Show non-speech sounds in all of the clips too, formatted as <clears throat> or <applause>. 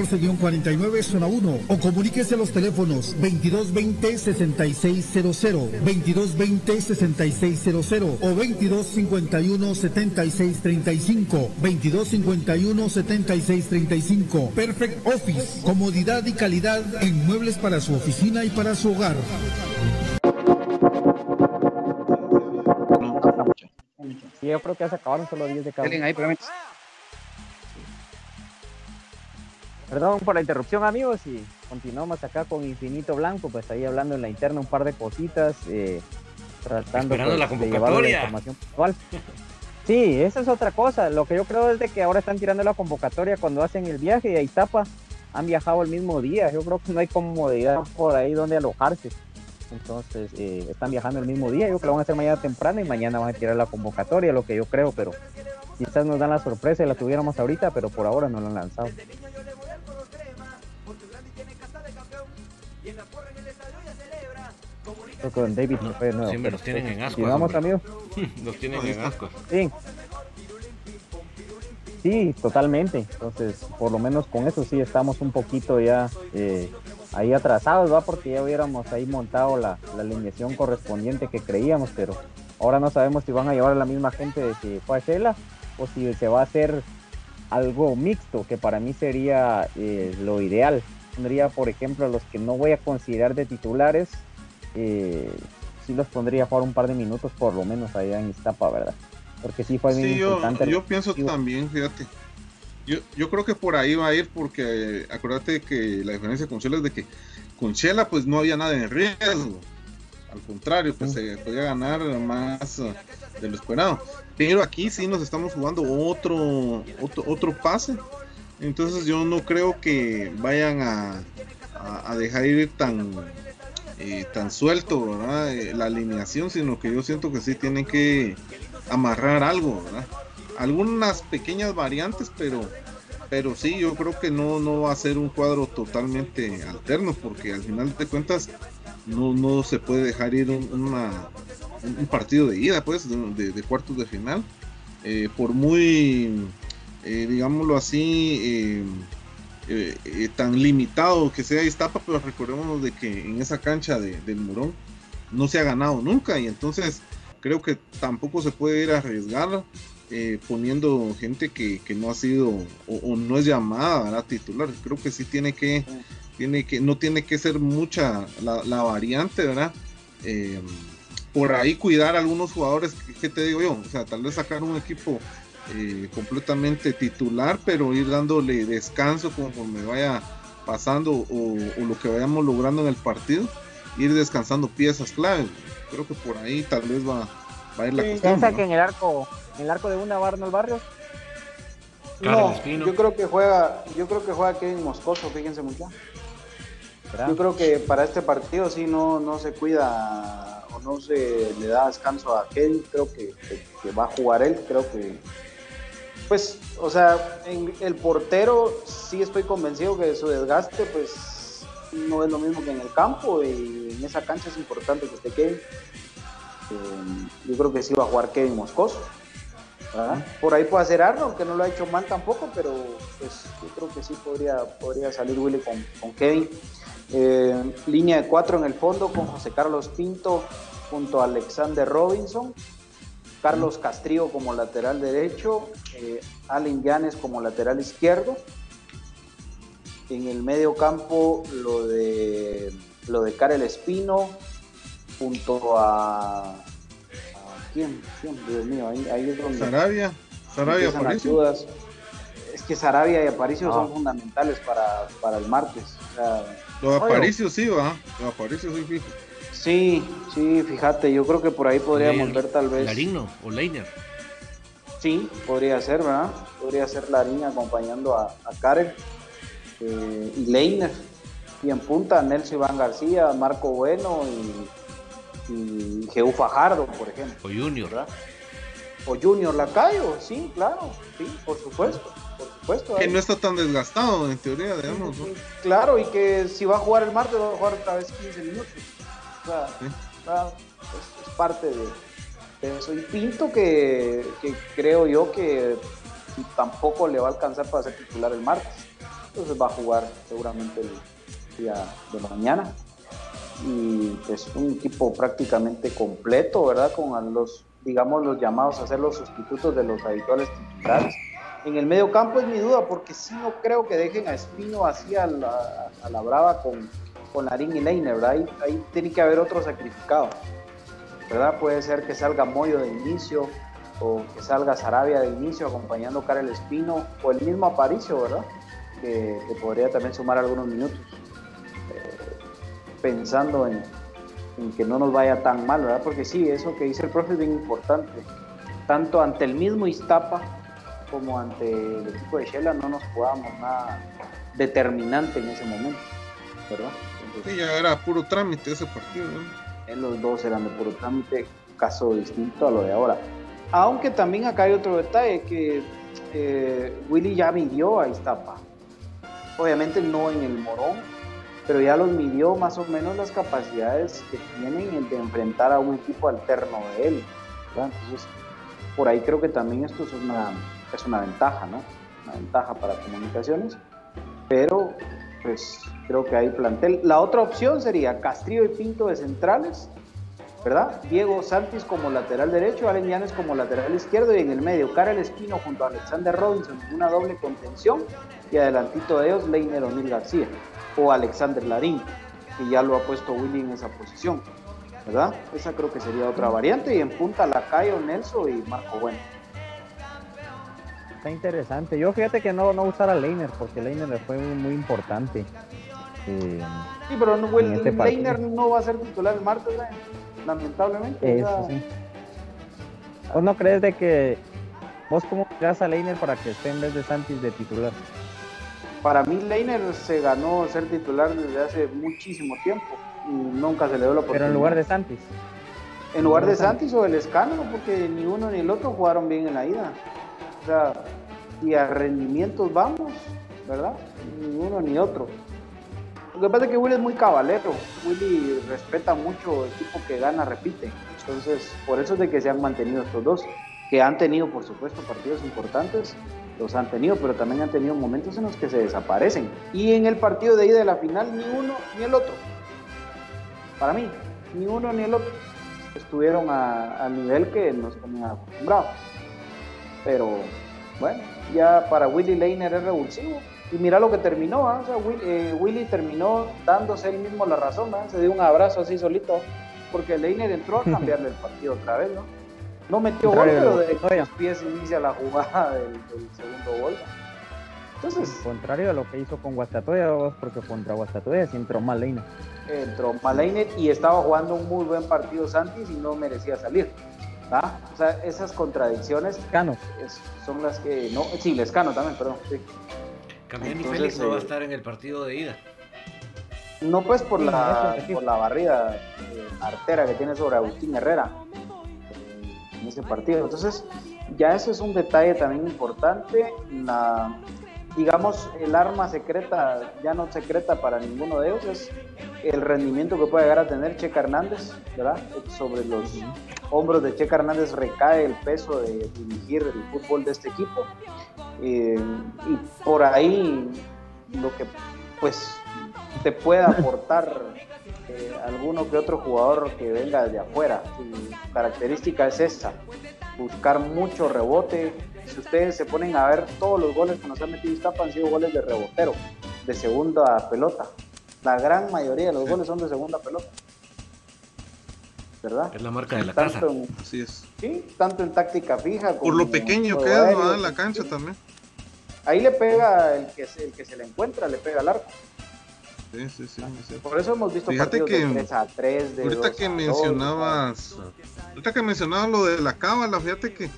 14-49 zona 1 o comuníquese a los teléfonos 2220-6600, 2220-6600 o 2251-7635, 2251-7635. Perfect Office, comodidad y calidad en muebles para su oficina y para su hogar. Yo creo que ya se acabaron solo 10 de cada uno. Perdón por la interrupción, amigos, y continuamos acá con Infinito Blanco, pues ahí hablando en la interna un par de cositas, eh, tratando Esperando la pues, de llevar la convocatoria. información puntual. Sí, esa es otra cosa. Lo que yo creo es de que ahora están tirando la convocatoria cuando hacen el viaje y a Itapa han viajado el mismo día. Yo creo que no hay comodidad por ahí donde alojarse. Entonces, eh, están viajando el mismo día. Yo creo que lo van a hacer mañana temprano y mañana van a tirar la convocatoria, lo que yo creo, pero quizás nos dan la sorpresa y la tuviéramos ahorita, pero por ahora no la han lanzado. Creo que con David no fue de nuevo. Siempre los tienen en Continuamos, hombre. amigos. <laughs> Los tienen en ascuas. Sí. Sí, totalmente. Entonces, por lo menos con eso sí estamos un poquito ya eh, ahí atrasados, va, porque ya hubiéramos ahí montado la, la alineación correspondiente que creíamos, pero ahora no sabemos si van a llevar a la misma gente de que fue a Shela o si se va a hacer algo mixto, que para mí sería eh, lo ideal. Pondría, por ejemplo, a los que no voy a considerar de titulares, eh, sí los pondría jugar un par de minutos por lo menos allá en Iztapa, ¿verdad? Porque sí fue sí, yo, yo pienso también, fíjate. Yo, yo creo que por ahí va a ir porque acuérdate que la diferencia con Chela es de que con Chela pues no había nada en riesgo. Al contrario, pues se podía ganar más eh, de lo esperado. Pero aquí sí nos estamos jugando otro, otro, otro pase. Entonces yo no creo que vayan a, a, dejar ir tan, eh, tan suelto eh, la alineación, sino que yo siento que sí tienen que amarrar algo, Algunas pequeñas variantes, pero, pero sí, yo creo que no, no va a ser un cuadro totalmente alterno, porque al final de cuentas no, no se puede dejar ir una, un partido de ida, pues, de, cuartos de final. Eh, por muy, digámoslo así, eh, tan limitado que sea Iztapa, pero recordemos de que en esa cancha del Murón no se ha ganado nunca y entonces creo que tampoco se puede ir a arriesgar poniendo gente que, no ha sido o, no es llamada a titular. Creo que sí tiene que, tiene que, no tiene que ser mucha la, la variante, ¿verdad? por ahí cuidar a algunos jugadores, ¿qué te digo yo? O sea, tal vez sacar un equipo eh, completamente titular, pero ir dándole descanso conforme vaya pasando o, lo que vayamos logrando en el partido, ir descansando piezas claves. Creo que por ahí tal vez va, va a ir la sí, ¿Piensa que en el arco, en el arco de una va Arnold Barrios? No, yo creo que juega, yo creo que juega Kevin Moscoso, fíjense mucho. Yo creo que para este partido sí no, no se cuida no se le da descanso a Kevin, creo que, va a jugar él, creo que pues, o sea, en el portero sí estoy convencido que su desgaste pues no es lo mismo que en el campo y en esa cancha es importante que esté Kevin. Eh, yo creo que sí va a jugar Kevin Moscoso. Por ahí puede hacer Arnold, que no lo ha hecho mal tampoco, pero pues yo creo que sí podría, podría salir Willy con, con Kevin. Eh, línea de cuatro en el fondo con José Carlos Pinto, junto a Alexander Robinson, Carlos Castrillo como lateral derecho, eh, Allen Llanes como lateral izquierdo. En el medio campo lo de lo de Karel Espino junto a, ¿quién? Dios mío, ahí, es donde Sarabia, Sarabia Aparicio. Es que Sarabia y Aparicio son ah. fundamentales para, para el martes. Lo de Aparicio sí va, lo de Aparicio sí fijo. Sí, sí, fíjate, yo creo que por ahí podríamos ver tal vez. Larino o Leiner. Sí, podría ser, ¿verdad? Podría ser Larín acompañando a, a Karen eh, y Leiner. Y en punta Nelson Iván García, Marco Bueno y, y Fajardo, por ejemplo. O Junior. ¿verdad? O Junior Lacayo, sí, claro, sí, por supuesto. Por supuesto que no está tan desgastado en teoría, digamos. ¿no? Claro, y que si va a jugar el martes, va a jugar otra vez 15 minutos es, parte de, eso. Y Pinto que, creo yo que tampoco le va a alcanzar para ser titular el martes. Entonces va a jugar seguramente el día de mañana. Y es un equipo prácticamente completo, ¿verdad? Con los, digamos, los llamados a ser los sustitutos de los habituales titulares. En el medio campo es mi duda, porque si no creo que dejen a Espino así a la, a la brava con, con Larín y Leiner, ¿verdad? Ahí, tiene que haber otro sacrificado, ¿verdad? Puede ser que salga Moyo de inicio o que salga Sarabia de inicio acompañando a Karel Espino o el mismo Aparicio, ¿verdad? Que, podría también sumar algunos minutos, eh, pensando en, que no nos vaya tan mal, ¿verdad? Porque sí, eso que dice el profe es bien importante, tanto ante el mismo Iztapa como ante el equipo de Shela no nos jugamos nada determinante en ese momento, ¿verdad? Sí, ya era puro trámite ese partido. En los dos eran de puro trámite, caso distinto a lo de ahora. Aunque también acá hay otro detalle, que eh, Willy ya midió a Iztapa. Obviamente no en el Morón, pero ya los midió más o menos las capacidades que tienen de enfrentar a un equipo alterno de él. Entonces, por ahí creo que también esto es una, es una ventaja, ¿no? Una ventaja para comunicaciones, pero pues Creo que hay plantel. La otra opción sería Castrillo y Pinto de centrales, ¿verdad? Diego Santis como lateral derecho, Allen Llanes como lateral izquierdo y en el medio Karel Espino junto a Alexander Robinson una doble contención y adelantito de ellos Leiner O'Neill García o Alexander Larín, que ya lo ha puesto Willy en esa posición, ¿verdad? Esa creo que sería otra variante y en punta Lacayo, Nelson y Marco Bueno. Está interesante. Yo fíjate que no, no usar a Leiner porque Leiner fue muy, importante. Eh, sí, pero no, este Leiner no va a ser titular el martes, lamentablemente. Eso, sí. ¿Vos no crees de que vos cómo miras a Leiner para que esté en vez de Santis de titular? Para mí Leiner se ganó ser titular desde hace muchísimo tiempo y nunca se le dio la oportunidad. Pero en lugar de Santis. En lugar de Santis o el Escano, porque ni uno ni el otro jugaron bien en la ida. O sea, y a rendimientos vamos, ¿verdad? Ni uno ni otro. Lo que pasa es que Willy es muy cabalero. Willy respeta mucho el equipo que gana, repite. Entonces, por eso es de que se han mantenido estos dos, que han tenido, por supuesto, partidos importantes, los han tenido, pero también han tenido momentos en los que se desaparecen. Y en el partido de ida de la final, ni uno ni el otro. Para mí, ni uno ni el otro estuvieron a, nivel que nos tenían acostumbrados. Pero bueno, ya para Willy Leiner es revulsivo. Y mira lo que terminó, ¿ah? eh, Willy, terminó dándose él mismo la razón, ¿ah? se dio un abrazo así solito, porque Leiner entró a <laughs> cambiarle el partido otra vez, ¿no? No metió gol, pero de los pies inicia la jugada del, segundo gol. Entonces, contrario a lo que hizo con Guastatoya, porque contra Guastatoya sí entró mal Leiner. Entró mal Leiner y estaba jugando un muy buen partido Santis y no merecía salir. ¿Ah? O sea, esas contradicciones son las que no, sí, Lescano también, perdón. Sí. Y Félix no va a eh, estar en el partido de ida. No pues por la por la barrida eh, artera que tiene sobre Agustín Herrera en ese partido. Entonces, ya eso es un detalle también importante. La, digamos, el arma secreta, ya no secreta para ninguno de ellos, es el rendimiento que puede llegar a tener Checa Hernández, ¿verdad? Sobre los hombros de Checa Hernández recae el peso de dirigir el fútbol de este equipo. Eh, y por ahí lo que pues te pueda aportar <laughs> eh, alguno que otro jugador que venga de afuera. Su característica es esta, buscar mucho rebote. Si ustedes se ponen a ver todos los goles que nos ha metido Iztapa han sido goles de rebotero, de segunda pelota. La gran mayoría de los goles son de segunda pelota. ¿verdad? Es la marca de la casa. Así es. Sí, tanto en táctica fija como Por lo pequeño que es, ¿no? La cancha también. Ahí le pega el que, el que se le encuentra, le pega al arco. Sí, sí, sí, Por eso hemos visto Fíjate que, de 3 a 3, de ahorita que mencionabas, ahorita que mencionabas lo de la cábala, fíjate que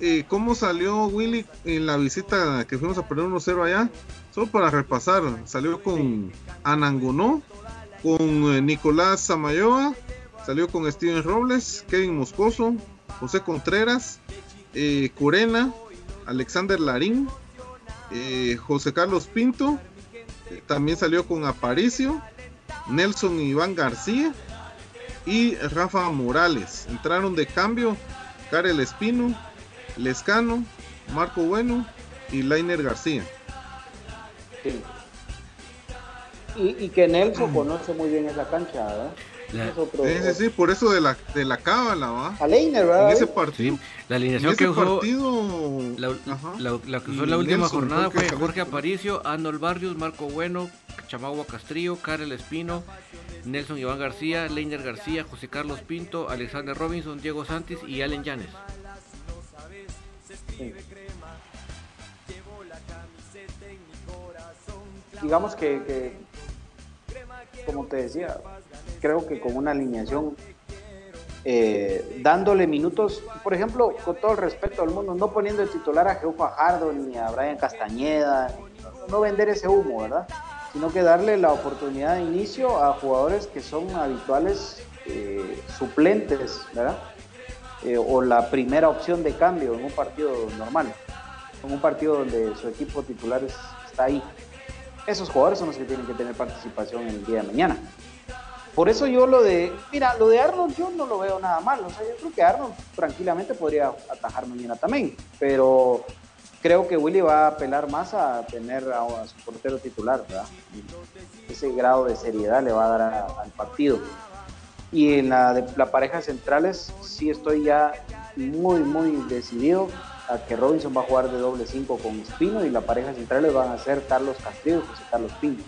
eh, cómo salió Willy en la visita que fuimos a poner 1-0 allá, solo para repasar, salió con Anangonó, con eh, Nicolás Samayoa, Salió con Steven Robles, Kevin Moscoso, José Contreras, eh, Curena, Alexander Larín, eh, José Carlos Pinto. Eh, también salió con Aparicio, Nelson Iván García y Rafa Morales. Entraron de cambio Karel Espino, Lescano, Marco Bueno y Lainer García. Y, que Nelson conoce muy bien esa cancha, ¿verdad? sí, sí, por eso de la, de la cábala, ¿va? A Leiner, ¿verdad? En ese partido. la alineación que usó. Partido, la, que usó en la última jornada fue Jorge Aparicio, Arnold Barrios, Marco Bueno, Chamagua Castrillo, Karel Espino, Nelson Iván García, Leiner García, José Carlos Pinto, Alexander Robinson, Diego Santis y Allen Llanes. Digamos que, como te decía, creo que con una alineación eh, dándole minutos, por ejemplo, con todo el respeto al mundo, no poniendo el titular a Geo Fajardo ni a Brian Castañeda, no, vender ese humo, ¿verdad? Sino que darle la oportunidad de inicio a jugadores que son habituales eh, suplentes, ¿verdad? Eh, o la primera opción de cambio en un partido normal, en un partido donde su equipo titular está ahí. Esos jugadores son los que tienen que tener participación el día de mañana. Por eso yo lo de, mira, lo de Arnold yo no lo veo nada mal. O sea, yo creo que Arnold tranquilamente podría atajar mañana también. Pero creo que Willy va a apelar más a tener a, su portero titular, ¿verdad? Ese grado de seriedad le va a dar al partido. Y en la de la pareja centrales sí estoy ya muy, muy decidido a que Robinson va a jugar de doble 5 con Espino y la pareja centrales van a ser Carlos Castillo y José Carlos Pino.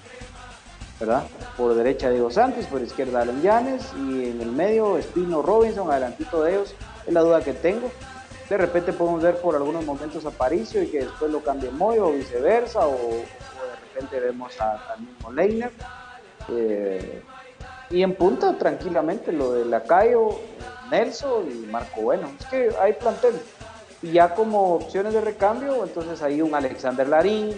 ¿verdad? Por derecha Diego Santos, por izquierda Alan Llanes y en el medio Espino Robinson, adelantito de ellos, es la duda que tengo. De repente podemos ver por algunos momentos a Paricio y que después lo cambie Moyo o viceversa, o, de repente vemos al mismo Leiner. Eh, y en punta tranquilamente lo de Lacayo, Nelson y Marco Bueno. Es que hay plantel. Y ya como opciones de recambio, entonces hay un Alexander Larín,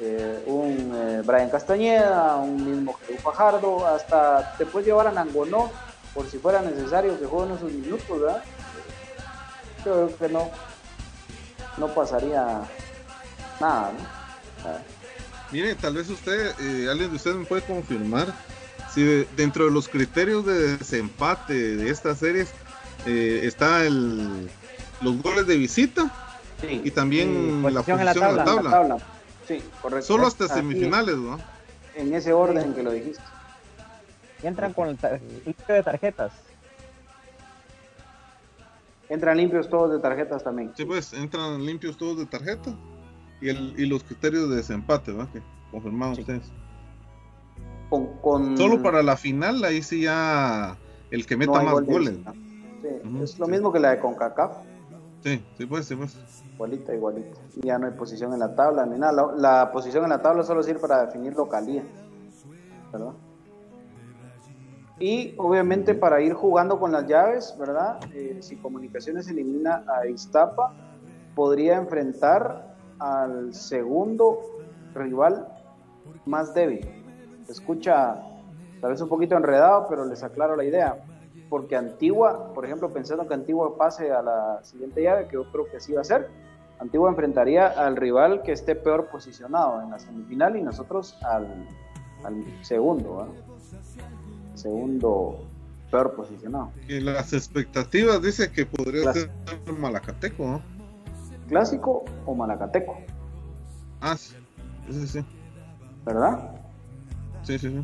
eh, un eh, Brian Castañeda, un mismo Fajardo, hasta te puedes llevar a Nangonó por si fuera necesario que jueguen esos minutos, ¿verdad? Yo creo que no, no pasaría nada, ¿no? Mire, tal vez usted, eh, alguien de ustedes me puede confirmar si dentro de los criterios de desempate de estas series está el, los goles de visita y también la posición en la tabla. Sí, correcto. Solo hasta semifinales, ¿no? En ese orden que lo dijiste. Y entran con el limpio de tarjetas. Entran limpios todos de tarjetas también. Sí, pues, entran limpios todos de tarjeta. Y, el, y los criterios de desempate, ¿verdad? Que confirmaron ustedes. Con, Solo para la final, ahí sí ya el que meta más goles. Sí, es lo mismo que la de CONCACAF. Sí, sí, pues, sí, pues. Igualita, igualita. Ya no hay posición en la tabla ni nada. La, posición en la tabla solo sirve para definir localía. ¿Verdad? Y obviamente para ir jugando con las llaves, ¿verdad? Eh, si Comunicaciones elimina a Iztapa, podría enfrentar al segundo rival más débil. Se escucha tal vez un poquito enredado, pero les aclaro la idea porque Antigua, por ejemplo, pensando que Antigua pase a la siguiente llave, que yo creo que así va a ser, Antigua enfrentaría al rival que esté peor posicionado en la semifinal y nosotros al, segundo, segundo peor posicionado. Y las expectativas dice que podría ser Malacateco, ¿no? ¿Clásico o Malacateco? Ah, sí, sí, sí. ¿Verdad? Sí, sí, sí.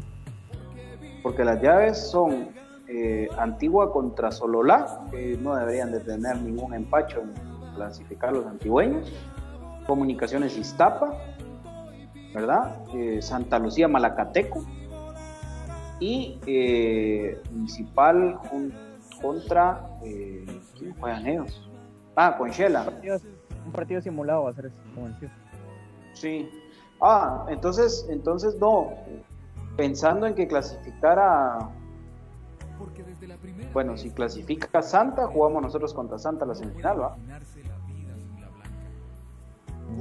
Porque las llaves son eh, Antigua contra Sololá, que no deberían de tener ningún empacho en clasificar los antigüeños. Comunicaciones Iztapa, ¿verdad? Eh, Santa Lucía Malacateco. Y eh, Municipal contra. ¿Quién juegan ellos? Ah, Conchela. Un partido simulado va a ser Sí. Ah, entonces, entonces no. Pensando en que clasificara bueno, si clasifica Santa, jugamos nosotros contra Santa la semifinal, ¿va?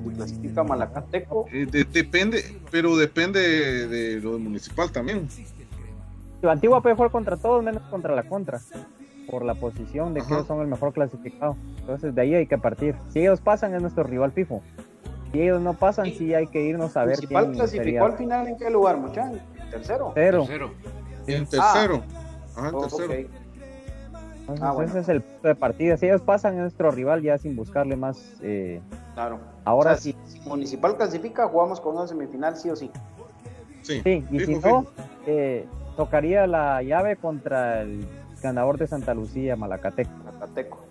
Si clasifica Malacateco. Eh, depende, pero depende de, lo municipal también. La antigua puede jugar contra todos menos contra la contra. Por la posición de que ellos son el mejor clasificado. Entonces de ahí hay que partir. Si ellos pasan es nuestro rival FIFO. Si ellos no pasan, sí hay que irnos a ver. ¿Municipal clasificó al final en qué lugar, muchachos? ¿Tercero? Tercero. En tercero. Ah, en tercero. Ah, ese es el de partida. Si ellos pasan, es nuestro rival ya sin buscarle más. Eh, claro. Ahora sí. Si, Municipal clasifica, jugamos con una semifinal, sí o sí. Sí, y si no, eh, tocaría la llave contra el ganador de Santa Lucía, Malacateco. Malacateco.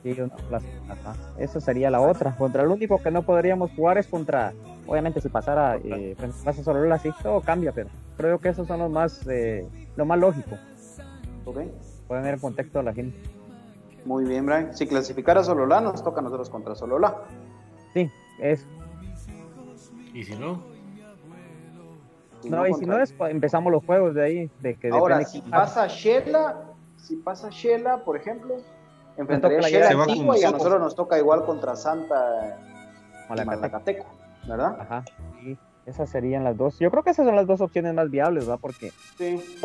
Esa sería la otra. Contra el único que no podríamos jugar es contra. Obviamente, si pasara, eh, pasa solo así, todo cambia, pero creo que esos son los más, eh, lo más lógico. Okay. Pueden ver el contexto a la gente. Muy bien, Brian. Si clasificara Sololá, nos toca a nosotros contra Sololá. Sí, eso. ¿Y si no? no, y si no, empezamos los juegos de ahí. De que Ahora, si pasa Shela, si pasa Shela, por ejemplo, enfrentaría a Shela y a nosotros nos toca igual contra Santa Malacateco, ¿verdad? Ajá. Sí. Esas serían las dos. Yo creo que esas son las dos opciones más viables, ¿va? Porque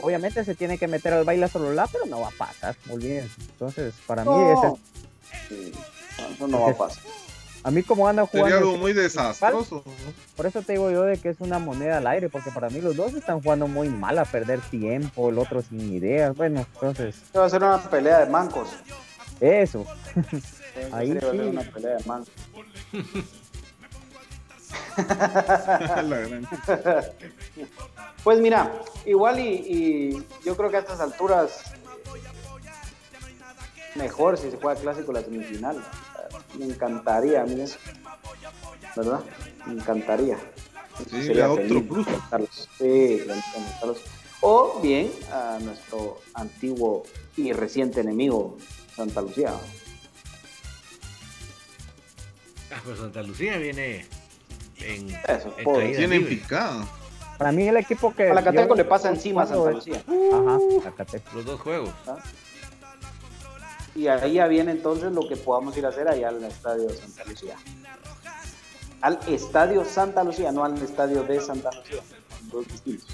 obviamente se tiene que meter al baile solo la, pero no va a pasar, olvídense. Entonces, para mí, ese... eso no va a pasar. A mí como anda jugando... Sería algo muy desastroso. Por eso te digo yo de que es una moneda al aire, porque para mí los dos están jugando muy mal a perder tiempo, el otro sin ideas. Bueno, entonces... Va a ser una pelea de mancos. Eso. <laughs> Ahí sí. una pelea de mancos. <laughs> <laughs> pues mira, igual y, yo creo que a estas alturas mejor si se juega clásico la semifinal. Me encantaría a mí eso. ¿Verdad? Me encantaría. Sí, sería otro plus. Sí, O bien a nuestro antiguo y reciente enemigo, Santa Lucía. Ah, pues Santa Lucía viene en, Eso, en picada. Para mí el equipo que... A la Cateco le pasa encima a Santa Lucía. Ajá, Los dos juegos. ¿Ah? Y ahí ya viene entonces lo que podamos ir a hacer allá al Estadio Santa Lucía. Al Estadio Santa Lucía, no al Estadio de Santa Lucía. Dos distintos.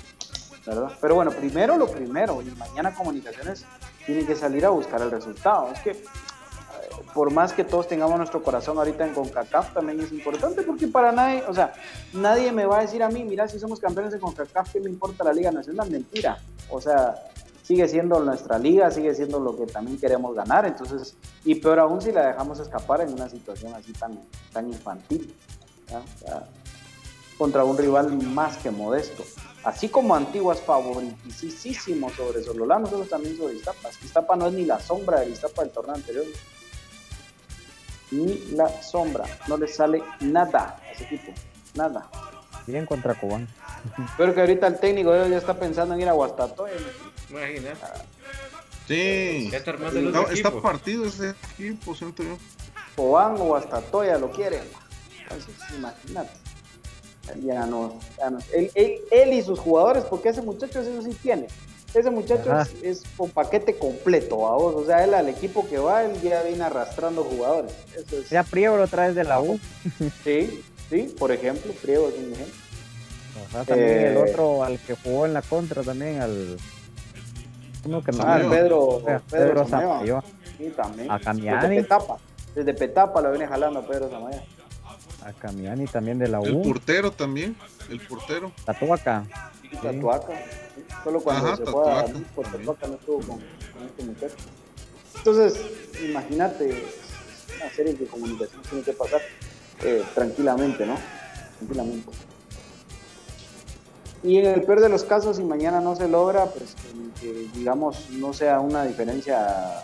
¿verdad? Pero bueno, primero lo primero, y mañana Comunicaciones tiene que salir a buscar el resultado. Es que por más que todos tengamos nuestro corazón ahorita en CONCACAF, también es importante porque para nadie, o sea, nadie me va a decir a mí, mira, si somos campeones de CONCACAF, ¿qué me importa la Liga Nacional? Mentira. O sea, sigue siendo nuestra liga, sigue siendo lo que también queremos ganar, entonces, y peor aún si la dejamos escapar en una situación así tan, tan infantil, contra un rival más que modesto. Así como Antigua es favoritísimo sobre Sololá, nosotros también sobre Iztapa. Iztapa no es ni la sombra del Iztapa del torneo anterior ni la sombra. No le sale nada a ese equipo. Nada. Bien contra Cobán. Pero que ahorita el técnico ya está pensando en ir a Guastatoya. Imagínate. Sí. está, partido ese equipo, siento yo. Cobán o Guastatoya lo quieren. Entonces, imagínate. Ya no, ya no. Él, él, él, y sus jugadores, porque ese muchacho eso sí tiene. Ese muchacho es, un paquete completo, a vos. O sea, él al equipo que va, él ya viene arrastrando jugadores. Eso es... Ya Priego lo traes de la U. Sí, sí, por ejemplo, Priego es un ejemplo. también el eh, otro al que jugó en la contra también, al. Uno que no ah, Pedro, Pedro, Pedro Sí, también. A Camiani. Desde Petapa, desde Petapa lo viene jalando a Pedro Samaya. A Camiani también de la U. El portero también, el portero. Tatuaca. Sí, Tatuaca. Solo cuando se fue a Puerto Rico no estuvo con, este muchacho. Entonces, imagínate una serie de comunicaciones tiene que pasar eh, tranquilamente, ¿no? Tranquilamente. Y en el peor de los casos, si mañana no se logra, pues que, digamos no sea una diferencia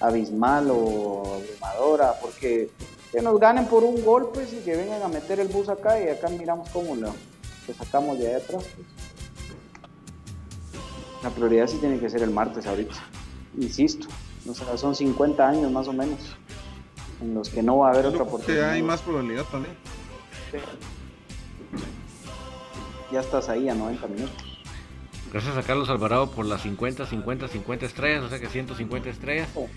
abismal o abrumadora, porque que nos ganen por un golpe pues, y que vengan a meter el bus acá y acá miramos cómo lo, sacamos de ahí atrás. Pues. La prioridad sí tiene que ser el martes ahorita. Insisto, son 50 años más o menos en los que no va a haber otra oportunidad. hay más probabilidad también. Ya estás ahí a 90 minutos. Gracias a Carlos Alvarado por las 50, 50, 50 estrellas, o sea que 150 estrellas. Oh.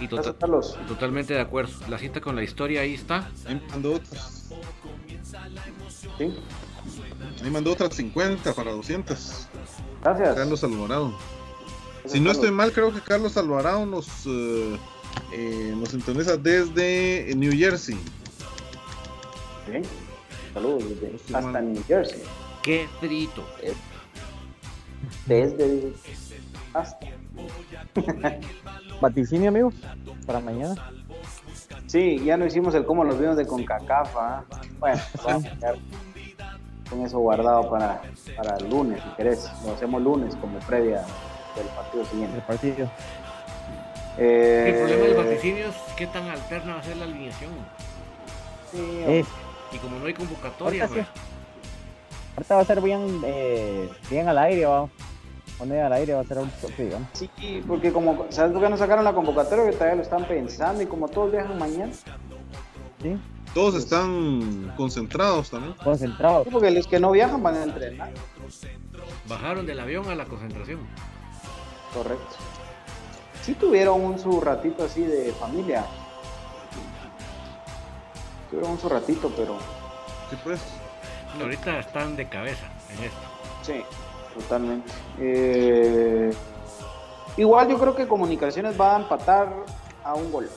Y, tota- totalmente de acuerdo. La cita con la historia ahí está. Ahí mandó otras. ¿Sí? Ahí mandó otras 50 para 200. Gracias. Carlos Alvarado. si no estoy mal, creo que Carlos Alvarado nos, eh, eh nos sintoniza desde New Jersey. ¿Sí? Saludos desde hasta New Jersey. Qué frito. Desde hasta. <laughs> Vaticinio, amigos, para mañana. Sí, ya no hicimos el cómo los vimos de Concacaf. ¿ah? Bueno, <laughs> vamos a con eso guardado para, para el lunes, si querés. Lo hacemos lunes como previa del partido siguiente. El partido. Eh, el problema del vaticinio es qué tan alterna va a ser la alineación. Sí, y como no hay convocatoria, ahorita, ahorita va a ser bien, eh, bien al aire, va. Poner al aire va a ser un toque, digamos. Sí, porque como, ¿sabes por qué no sacaron la convocatoria? Que todavía lo están pensando y como todos viajan mañana. Sí. Todos están concentrados también. Concentrados. porque los que no viajan van a entrenar. Bajaron del avión a la concentración. Correcto. Sí tuvieron un su ratito así de familia. Tuvieron un su ratito, pero. Sí, pues. Ahorita están de cabeza en esto. Sí, totalmente. Eh, igual yo creo que Comunicaciones va a empatar a un gol.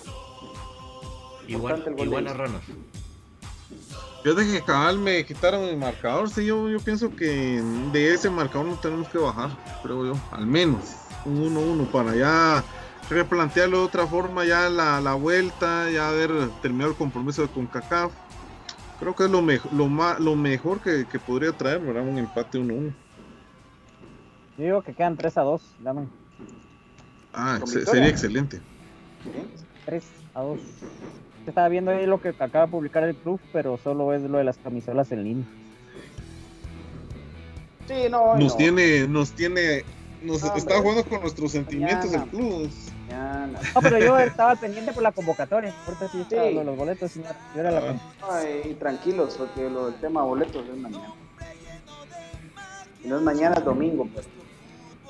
Igual, igual a ranas. Fíjate que cabal me quitaron el marcador, sí, yo, yo pienso que de ese marcador no tenemos que bajar, creo yo, al menos un 1-1 para ya replantearlo de otra forma, ya la, la vuelta, ya haber terminado el compromiso de CONCACAF Creo que es lo, mejor lo, lo mejor que, podría traer, ¿verdad? Un empate 1-1. Yo digo que quedan 3 a 2, dame. Ah, sería excelente. 3 a 2. Estaba viendo ahí lo que acaba de publicar el club, pero solo es lo de las camisolas en línea. Sí, no. Nos tiene, nos tiene, nos está jugando con nuestros sentimientos el club. No, pero yo estaba pendiente por la convocatoria. Ahorita sí, sí. los boletos. Y, era la Ay, tranquilos, porque lo del tema boletos es mañana. Y no es mañana, es domingo, pues.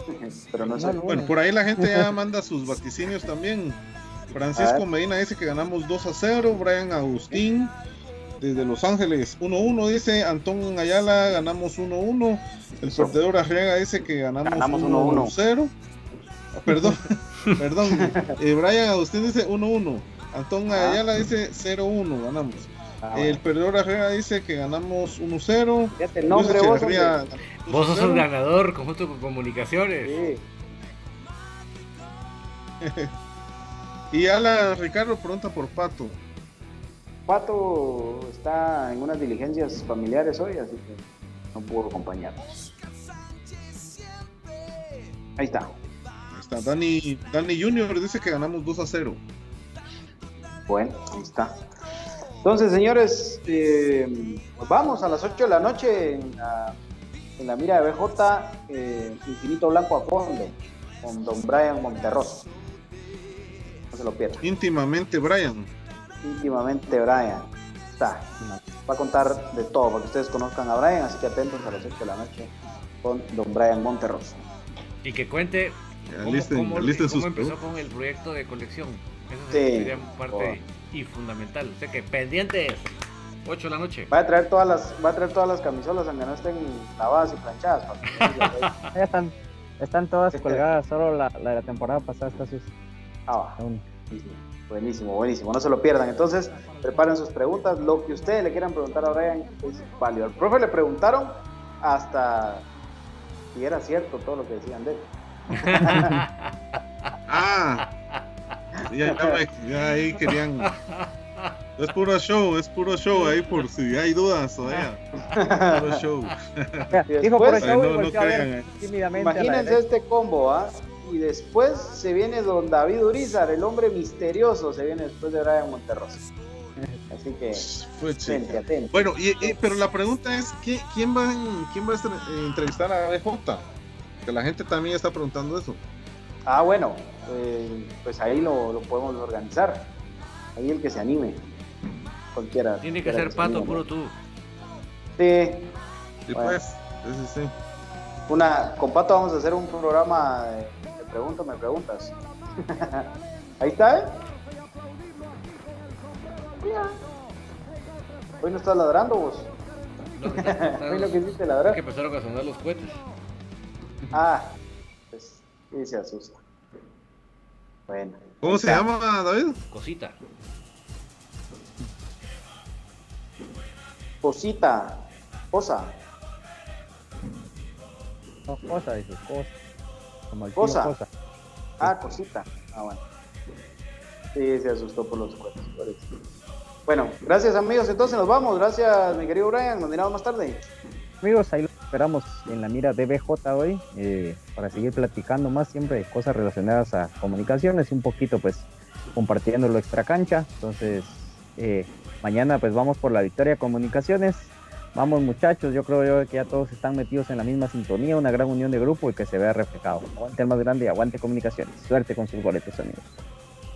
<laughs> pero no, Bueno, por ahí la gente ya <laughs> manda sus vaticinios también. Francisco Medina dice que ganamos 2 a 0. Brian Agustín desde Los Ángeles 1-1 dice. Antón Ayala ganamos 1-1. El perdedor Arriaga dice que ganamos 1-0. Ah, perdón, perdón. Eh, Brian Agustín dice 1-1. Antón ah. Ayala dice 0-1. Ganamos. Ah, el perdedor Arriaga dice que ganamos 1-0. vos, sos un ganador conjunto con comunicaciones. Sí. <laughs> Y Ala Ricardo pregunta por Pato. Pato está en unas diligencias familiares hoy, así que no pudo acompañarnos. Ahí está. Ahí está. Dani, Dani Junior dice que ganamos 2 a 0. Bueno, ahí está. Entonces, señores, eh, vamos a las 8 de la noche en la, mira de BJ, eh, Infinito Blanco a fondo, con don Brian Monterroso se lo pierda. Íntimamente Brian. Íntimamente Brian. Está. Va a contar de todo para que ustedes conozcan a Brian, así que atentos a las 8 de la noche con don Brian Monterros. Y que cuente cómo, empezó con el proyecto de colección. Eso sería parte y fundamental. O sea que pendientes. 8 de la noche. Va a traer todas las, va a traer todas las camisolas aunque no estén lavadas y planchadas. <laughs> ya están, están todas <laughs> colgadas, solo la, la de la temporada pasada está sucia. Ah, buenísimo, buenísimo, no se lo pierdan. Entonces, preparen sus preguntas. Lo que ustedes le quieran preguntar a Brian es válido. Al profe le preguntaron hasta si era cierto todo lo que decían de él. <laughs> ah, ya, ahí querían. Es puro show, es puro show ahí por si hay dudas todavía. Puro show. <laughs> Dijo puro show no, no crean, Imagínense este combo, ¿ah? Y después se viene don David Urizar, el hombre misterioso, se viene después de Brian Monterrosa. <laughs> Así que, pues Bueno, y, pero la pregunta es, ¿quién, va, quién va a entrevistar a BJ? Que la gente también está preguntando eso. Ah, bueno, eh, pues ahí lo, podemos organizar. Ahí el que se anime. Cualquiera. Tiene que ser Pato, puro tú. Sí. Sí, pues, sí, sí. Una, con Pato vamos a hacer un programa pregunto, me preguntas. <laughs> Ahí está, ¿eh? Hoy no estás ladrando vos. <laughs> Hoy lo que hiciste ladrar. que empezaron a sonar los cohetes. <laughs> Ah, pues sí se asusta. Bueno. ¿Cómo se llama, David? Cosita. Cosita. Cosa. No, cosa, dice, cosa. Cosa. Ah, cosita. Ah, bueno. Sí, se asustó por los. Bueno, gracias amigos. Entonces nos vamos. Gracias, mi querido Brian. Nos miramos más tarde. Amigos, ahí los esperamos en la mira de BJ hoy eh, para seguir platicando más siempre de cosas relacionadas a comunicaciones y un poquito pues compartiendo lo extra cancha. Entonces, eh, mañana pues vamos por la victoria comunicaciones Vamos muchachos, yo creo que ya todos están metidos en la misma sintonía, una gran unión de grupo y que se vea reflejado. Aguante el más grande y aguante comunicaciones. Suerte con sus boletos, amigos.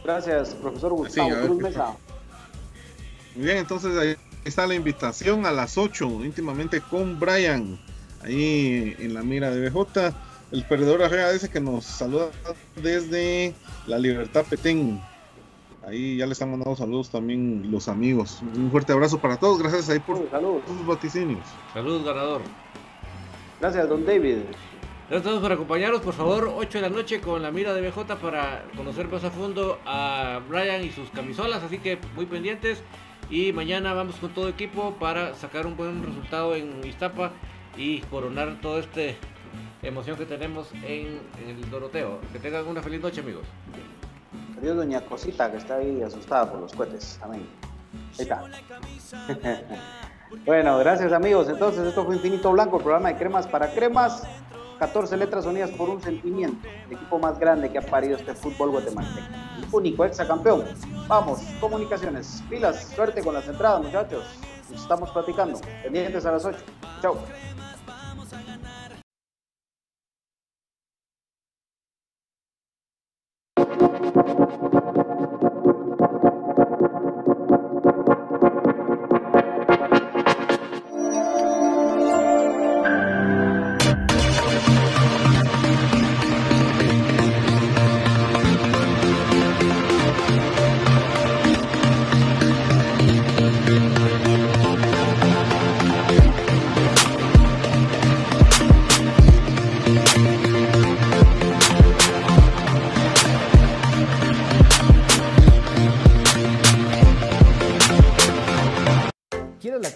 Gracias, profesor Gustavo Cruz Mesa. Muy bien, entonces ahí está la invitación a las 8, íntimamente con Brian, ahí en la mira de BJ. El perdedor Arrea dice que nos saluda desde la Libertad Petén. Ahí ya les han mandado saludos también los amigos. Un fuerte abrazo para todos. Gracias ahí por sus vaticinios. Saludos, ganador. Gracias, don David. Gracias a todos por acompañarnos. Por favor, 8 de la noche con la mira de BJ para conocer más a fondo a Brian y sus camisolas. Así que muy pendientes. Y mañana vamos con todo equipo para sacar un buen resultado en Iztapa y coronar toda esta emoción que tenemos en el Doroteo. Que tengan una feliz noche, amigos. Adiós, doña Cosita, que está ahí asustada por los cohetes. Amén. Ahí está. <laughs> bueno, gracias amigos. Entonces, esto fue Infinito Blanco, el programa de cremas para cremas. 14 letras unidas por un sentimiento. El equipo más grande que ha parido este fútbol guatemalteco. El único exacampeón. Vamos, comunicaciones. Pilas, suerte con las entradas, muchachos. Nos estamos platicando. Pendientes a las 8. Chao.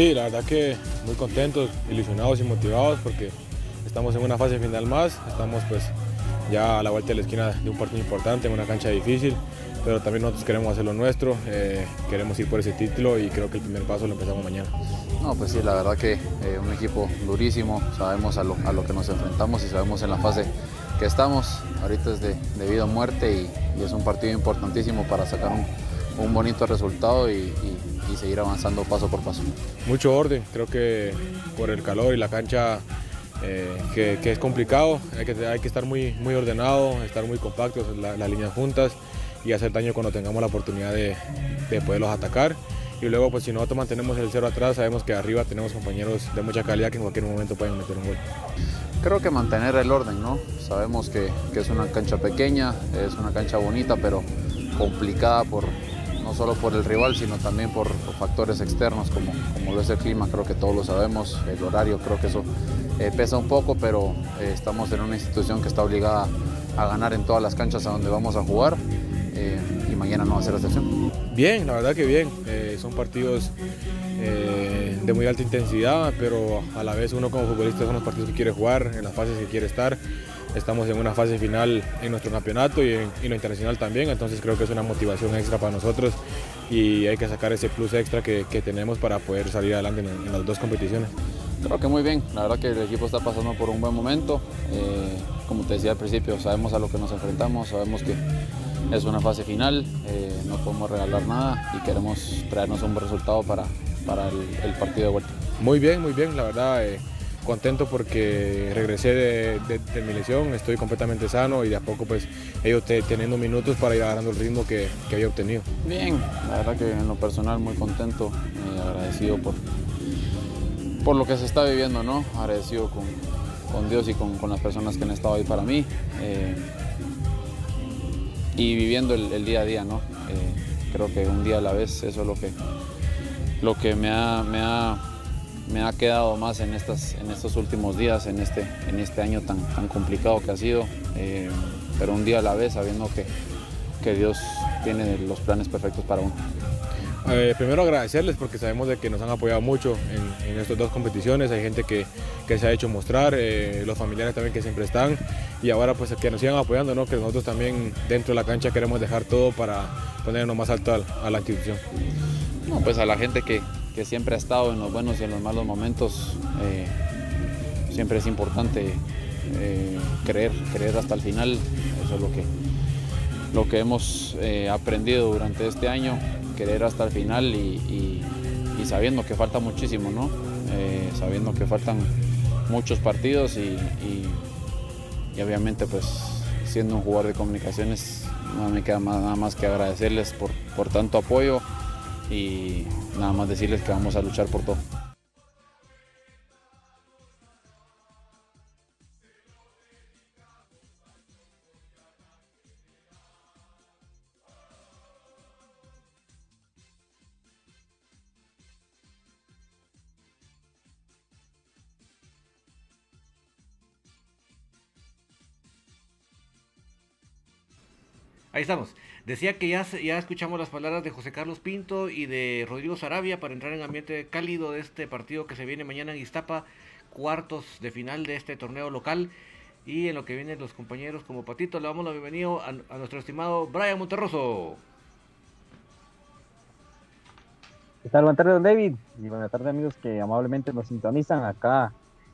Sí, la verdad que muy contentos, ilusionados y motivados porque estamos en una fase final más, estamos pues ya a la vuelta de la esquina de un partido importante, en una cancha difícil, pero también nosotros queremos hacer lo nuestro, eh, queremos ir por ese título y creo que el primer paso lo empezamos mañana. No, pues sí, la verdad que eh, un equipo durísimo, sabemos a lo, que nos enfrentamos y sabemos en la fase que estamos, ahorita es de, vida o muerte y, es un partido importantísimo para sacar un, bonito resultado y seguir avanzando paso por paso. Mucho orden, creo que por el calor y la cancha eh, que, es complicado, hay que, hay que estar muy, muy ordenado, estar muy compactos, las líneas juntas y hacer daño cuando tengamos la oportunidad de, de poderlos atacar. Y luego, pues si nosotros mantenemos el cero atrás, sabemos que arriba tenemos compañeros de mucha calidad que en cualquier momento pueden meter un gol. Creo que mantener el orden, ¿no? Sabemos que, que es una cancha pequeña, es una cancha bonita, pero complicada por, no solo por el rival, sino también por, factores externos como, lo es el clima, creo que todos lo sabemos, el horario, creo que eso eh, pesa un poco, pero eh, estamos en una institución que está obligada a ganar en todas las canchas a donde vamos a jugar eh, y mañana no va a ser excepción. Bien, la verdad que bien, son partidos de muy alta intensidad, pero a la vez uno como futbolista son los partidos que quiere jugar, en las fases que quiere estar estamos en una fase final en nuestro campeonato y en, lo internacional también, entonces creo que es una motivación extra para nosotros y hay que sacar ese plus extra que, tenemos para poder salir adelante en, las dos competiciones. Creo que muy bien, la verdad que el equipo está pasando por un buen momento, eh, como te decía al principio, sabemos a lo que nos enfrentamos, sabemos que es una fase final, eh, no podemos regalar nada y queremos traernos un buen resultado para, para el, partido de vuelta. Muy bien, muy bien, la verdad. Eh, contento porque regresé de, mi lesión, estoy completamente sano y de a poco pues he ido teniendo minutos para ir agarrando el ritmo que, había obtenido. Bien, la verdad que en lo personal muy contento, eh, agradecido por, por lo que se está viviendo, ¿no? Agradecido con, Dios y con, las personas que han estado ahí para mí eh, y viviendo el, día a día, ¿no? Eh, creo que un día a la vez eso es lo que, lo que me ha me ha quedado más en, estas, en estos últimos días, en este, en este año tan, tan complicado que ha sido, eh, pero un día a la vez sabiendo que, que Dios tiene los planes perfectos para uno. Eh, primero agradecerles porque sabemos de que nos han apoyado mucho en, estas dos competiciones, hay gente que, que se ha hecho mostrar, eh, los familiares también que siempre están y ahora pues que nos sigan apoyando, ¿no? que nosotros también dentro de la cancha queremos dejar todo para ponernos más alto a, a la institución. No, pues a la gente que, que siempre ha estado en los buenos y en los malos momentos. Eh, siempre es importante eh, creer, creer hasta el final. Eso es lo que, lo que hemos eh, aprendido durante este año, creer hasta el final y, sabiendo que falta muchísimo, ¿no? sabiendo que faltan muchos partidos y, obviamente pues siendo un jugador de comunicaciones no me queda nada más que agradecerles por, por tanto apoyo y nada más decirles que vamos a luchar por todo. Ahí estamos. Decía que ya, escuchamos las palabras de José Carlos Pinto y de Rodrigo Sarabia para entrar en ambiente cálido de este partido que se viene mañana en Iztapa, cuartos de final de este torneo local. Y en lo que vienen los compañeros como Patito, le damos la bienvenida a, nuestro estimado Brian Monterroso. ¿Qué tal? Buenas tardes, don David. Y buenas tardes, amigos que amablemente nos sintonizan acá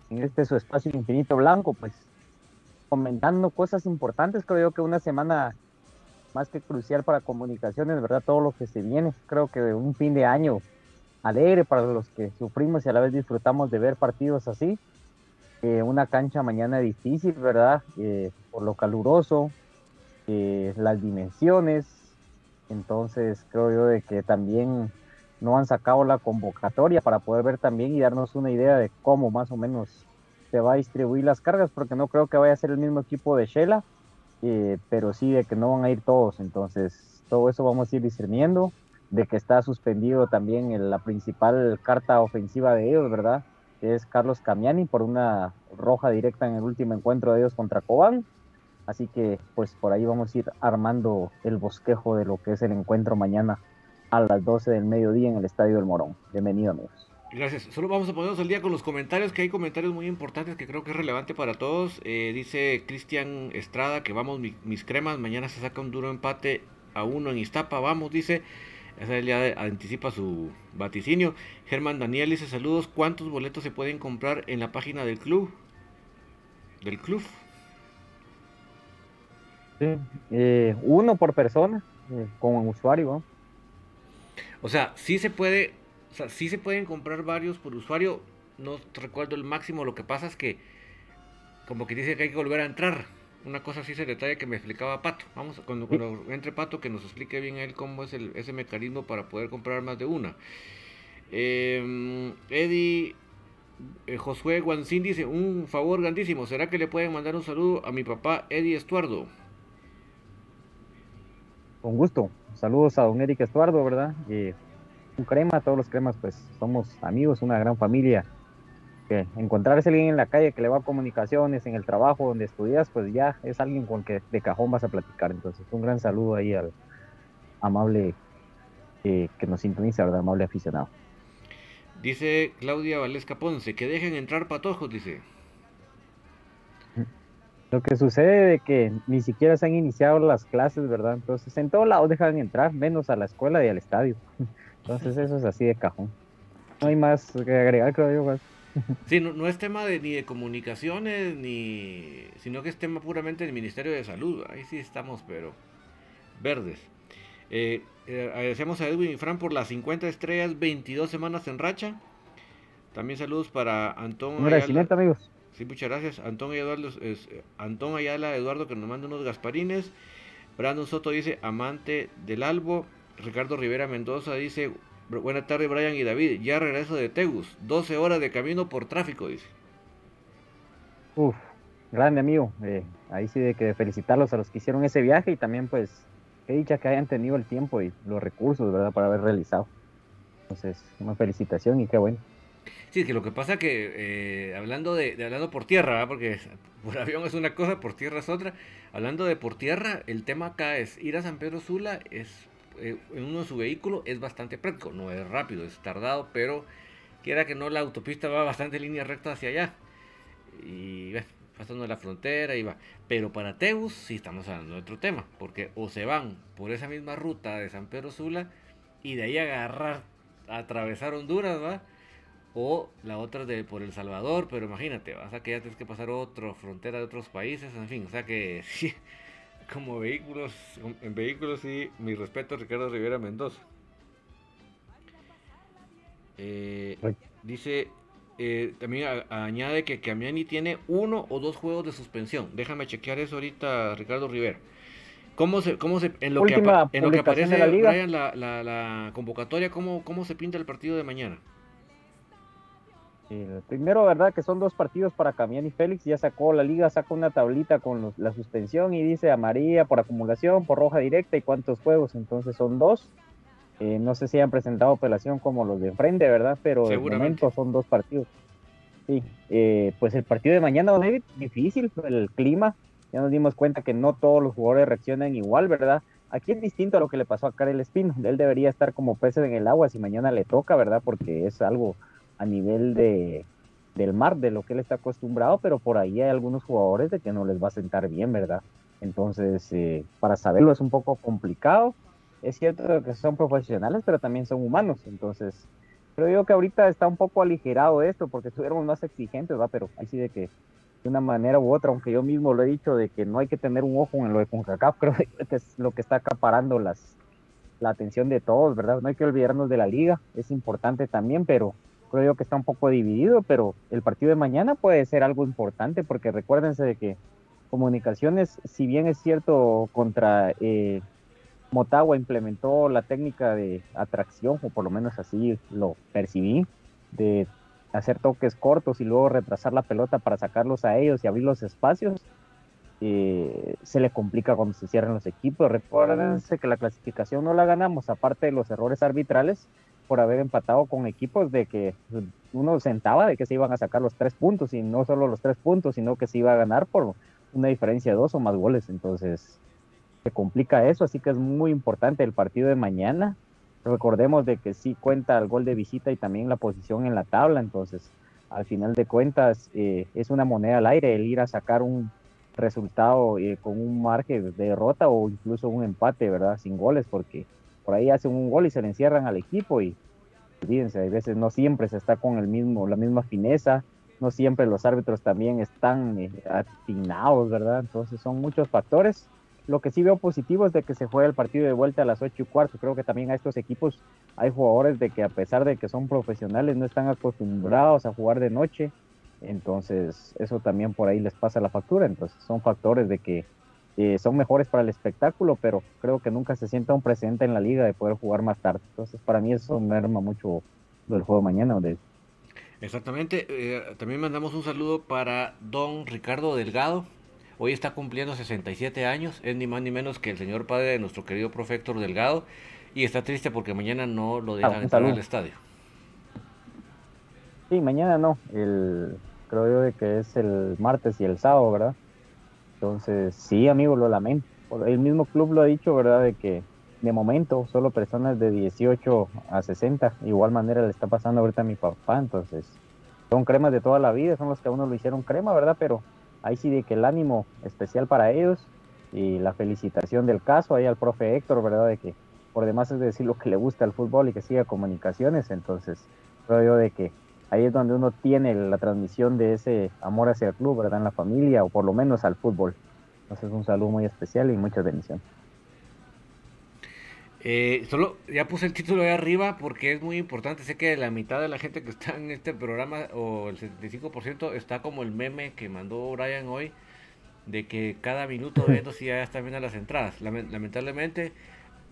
en este su espacio infinito blanco, pues comentando cosas importantes. Creo yo que una semana más que crucial para comunicaciones, ¿verdad? Todo lo que se viene. Creo que un fin de año alegre para los que sufrimos y a la vez disfrutamos de ver partidos así. Eh, una cancha mañana difícil, ¿verdad? Eh, por lo caluroso. eh, las dimensiones. Entonces creo yo de que también no han sacado la convocatoria para poder ver también y darnos una idea de cómo más o menos se va a distribuir las cargas, porque no creo que vaya a ser el mismo equipo de Shela, eh, pero sí de que no van a ir todos. Entonces todo eso vamos a ir discerniendo, de que está suspendido también la principal carta ofensiva de ellos, ¿verdad? Que es Carlos Camiani por una roja directa en el último encuentro de ellos contra Cobán. Así que pues por ahí vamos a ir armando el bosquejo de lo que es el encuentro mañana a las 12 del mediodía en el Estadio del Morón. Bienvenido amigos. Gracias. Solo vamos a ponernos al día con los comentarios, que hay comentarios muy importantes que creo que es relevante para todos. Eh, dice Cristian Estrada que vamos mis cremas, mañana se saca un duro empate a uno en Iztapa, vamos, dice. Esa ya anticipa su vaticinio. Germán Daniel dice saludos. ¿Cuántos boletos se pueden comprar en la página del club? Del club. Eh, uno por persona, eh, como usuario. O sea, sí se puede, o sea, sí se pueden comprar varios por usuario. No recuerdo el máximo. Lo que pasa es que, como que dice que hay que volver a entrar. Una cosa así se detalle que me explicaba Pato. Vamos, cuando, entre Pato, que nos explique bien él cómo es ese mecanismo para poder comprar más de una. Eh, Eddie eh, Josué Guancín dice: Un favor grandísimo. ¿Será que le pueden mandar un saludo a mi papá Eddie Estuardo? Con gusto. Saludos a don Eric Estuardo, ¿verdad? Y un crema, todos los cremas, pues somos amigos, una gran familia. Que encontrarse alguien en la calle que le va a comunicaciones, en el trabajo donde estudias, pues ya es alguien con que de cajón vas a platicar. Entonces, un gran saludo ahí al amable eh, que nos sintoniza, ¿verdad? Amable aficionado. Dice Claudia Valesca Ponce, que dejen entrar patojos, dice. <laughs> Lo que sucede es que ni siquiera se han iniciado las clases, ¿verdad? Entonces en todos lados dejan entrar, menos a la escuela y al estadio. <laughs> Entonces eso es así de cajón. No hay más que agregar, creo yo. Pues. Sí, no, es tema de, ni de comunicaciones, ni sino que es tema puramente del Ministerio de Salud. Ahí sí estamos, pero verdes. Eh, eh, agradecemos a Edwin y Fran por las 50 estrellas, 22 semanas en racha. También saludos para Antón. Un agradecimiento, amigos. Sí, muchas gracias. Antón, Eduardo, es, Antón Ayala Eduardo que nos manda unos gasparines. Brandon Soto dice amante del Albo. Ricardo Rivera Mendoza dice buena tarde Brian y David. Ya regreso de Tegus. 12 horas de camino por tráfico, dice. Uf, grande amigo. Eh, ahí sí de que felicitarlos a los que hicieron ese viaje y también pues qué dicha que hayan tenido el tiempo y los recursos, ¿verdad? Para haber realizado. Entonces, una felicitación y qué bueno. Sí, que lo que pasa que, eh, hablando de, hablando por tierra, porque <laughs> por avión es una cosa, por tierra es otra. Hablando de por tierra, el tema acá es ir a San Pedro Sula, es, eh, en uno de su vehículo es bastante práctico, no es rápido, es tardado, pero quiera que no, la autopista va bastante línea recta hacia allá. Y pasando la frontera y va. Pero para Teus sí estamos hablando de otro tema, porque o se van por esa misma ruta de San Pedro Sula y de ahí agarrar, atravesar Honduras, ¿va? o la otra de por El Salvador, pero imagínate, vas a que ya tienes que pasar otra frontera de otros países, en fin, o sea que <laughs> sí, como vehículos, en vehículos sí, mi respeto a Ricardo Rivera Mendoza. Eh, dice, eh, también añade que Camiani tiene uno o dos juegos de suspensión. Déjame chequear eso ahorita, Ricardo Rivera. ¿Cómo se, cómo se, en lo, que, en lo que aparece la, Brian, la, la, la, convocatoria, ¿cómo, ¿cómo se pinta el partido de mañana? Primero, ¿verdad? Que son dos partidos para Camián y Félix. Ya sacó la liga, sacó una tablita con la suspensión y dice a María por acumulación, por roja directa y cuántos juegos. Entonces son dos. Eh, no sé si han presentado apelación como los de enfrente, ¿verdad? Pero de momento son dos partidos. Sí, eh, pues el partido de mañana, David, difícil, el clima. Ya nos dimos cuenta que no todos los jugadores reaccionan igual, ¿verdad? Aquí es distinto a lo que le pasó a Karel Espino. Él debería estar como peces en el agua si mañana le toca, ¿verdad? Porque es algo a nivel de, del mar, de lo que él está acostumbrado, pero por ahí hay algunos jugadores de que no les va a sentar bien, ¿verdad? Entonces, eh, para saberlo es un poco complicado. Es cierto que son profesionales, pero también son humanos. Entonces, creo yo que ahorita está un poco aligerado esto, porque estuviéramos más exigentes, ¿va? Pero ahí sí de que de una manera u otra, aunque yo mismo lo he dicho, de que no hay que tener un ojo en lo de CONCACAF, <laughs> creo que es lo que está acaparando las, la atención de todos, ¿verdad? No hay que olvidarnos de la liga, es importante también, pero creo yo que está un poco dividido, pero el partido de mañana puede ser algo importante porque recuérdense de que comunicaciones, si bien es cierto contra eh, Motagua implementó la técnica de atracción, o por lo menos así lo percibí, de hacer toques cortos y luego retrasar la pelota para sacarlos a ellos y abrir los espacios, eh, se le complica cuando se cierran los equipos. Recuérdense que la clasificación no la ganamos, aparte de los errores arbitrales, por haber empatado con equipos de que uno sentaba de que se iban a sacar los tres puntos y no solo los tres puntos, sino que se iba a ganar por una diferencia de dos o más goles. Entonces se complica eso, así que es muy importante el partido de mañana. Recordemos de que sí cuenta el gol de visita y también la posición en la tabla, entonces al final de cuentas eh, es una moneda al aire el ir a sacar un resultado eh, con un margen de derrota o incluso un empate, ¿verdad? Sin goles, porque por ahí hacen un gol y se le encierran al equipo y olvídense, a veces no siempre se está con el mismo, la misma fineza, no siempre los árbitros también están eh, atinados, ¿verdad? Entonces son muchos factores. Lo que sí veo positivo es de que se juega el partido de vuelta a las 8 y cuarto. Creo que también a estos equipos hay jugadores de que a pesar de que son profesionales no están acostumbrados a jugar de noche. Entonces eso también por ahí les pasa la factura. Entonces son factores de que eh, son mejores para el espectáculo, pero creo que nunca se sienta un precedente en la liga de poder jugar más tarde. Entonces para mí eso merma mucho del juego mañana. De, Exactamente. Eh, también mandamos un saludo para don Ricardo Delgado. Hoy está cumpliendo 67 años. Es ni más ni menos que el señor padre de nuestro querido profe Delgado. Y está triste porque mañana no lo dejan ah, entrar al estadio. Sí, mañana no. El, creo yo de que es el martes y el sábado, ¿verdad? Entonces, sí, amigo, lo lamento. El mismo club lo ha dicho, ¿verdad? De que de momento solo personas de 18 a 60. Igual manera le está pasando ahorita a mi papá, entonces son cremas de toda la vida, son los que a uno lo hicieron crema, ¿verdad? Pero ahí sí de que el ánimo especial para ellos y la felicitación del caso ahí al profe Héctor, ¿verdad? De que por demás es decir lo que le gusta al fútbol y que siga comunicaciones, entonces creo yo de que ahí es donde uno tiene la transmisión de ese amor hacia el club, ¿verdad? En la familia o por lo menos al fútbol. Entonces un saludo muy especial y muchas bendiciones. Eh, solo ya puse el título ahí arriba porque es muy importante. Sé que la mitad de la gente que está en este programa, o el 75%, está como el meme que mandó Brian hoy, de que cada minuto viendo si <laughs> ya están viendo las entradas. Lamentablemente,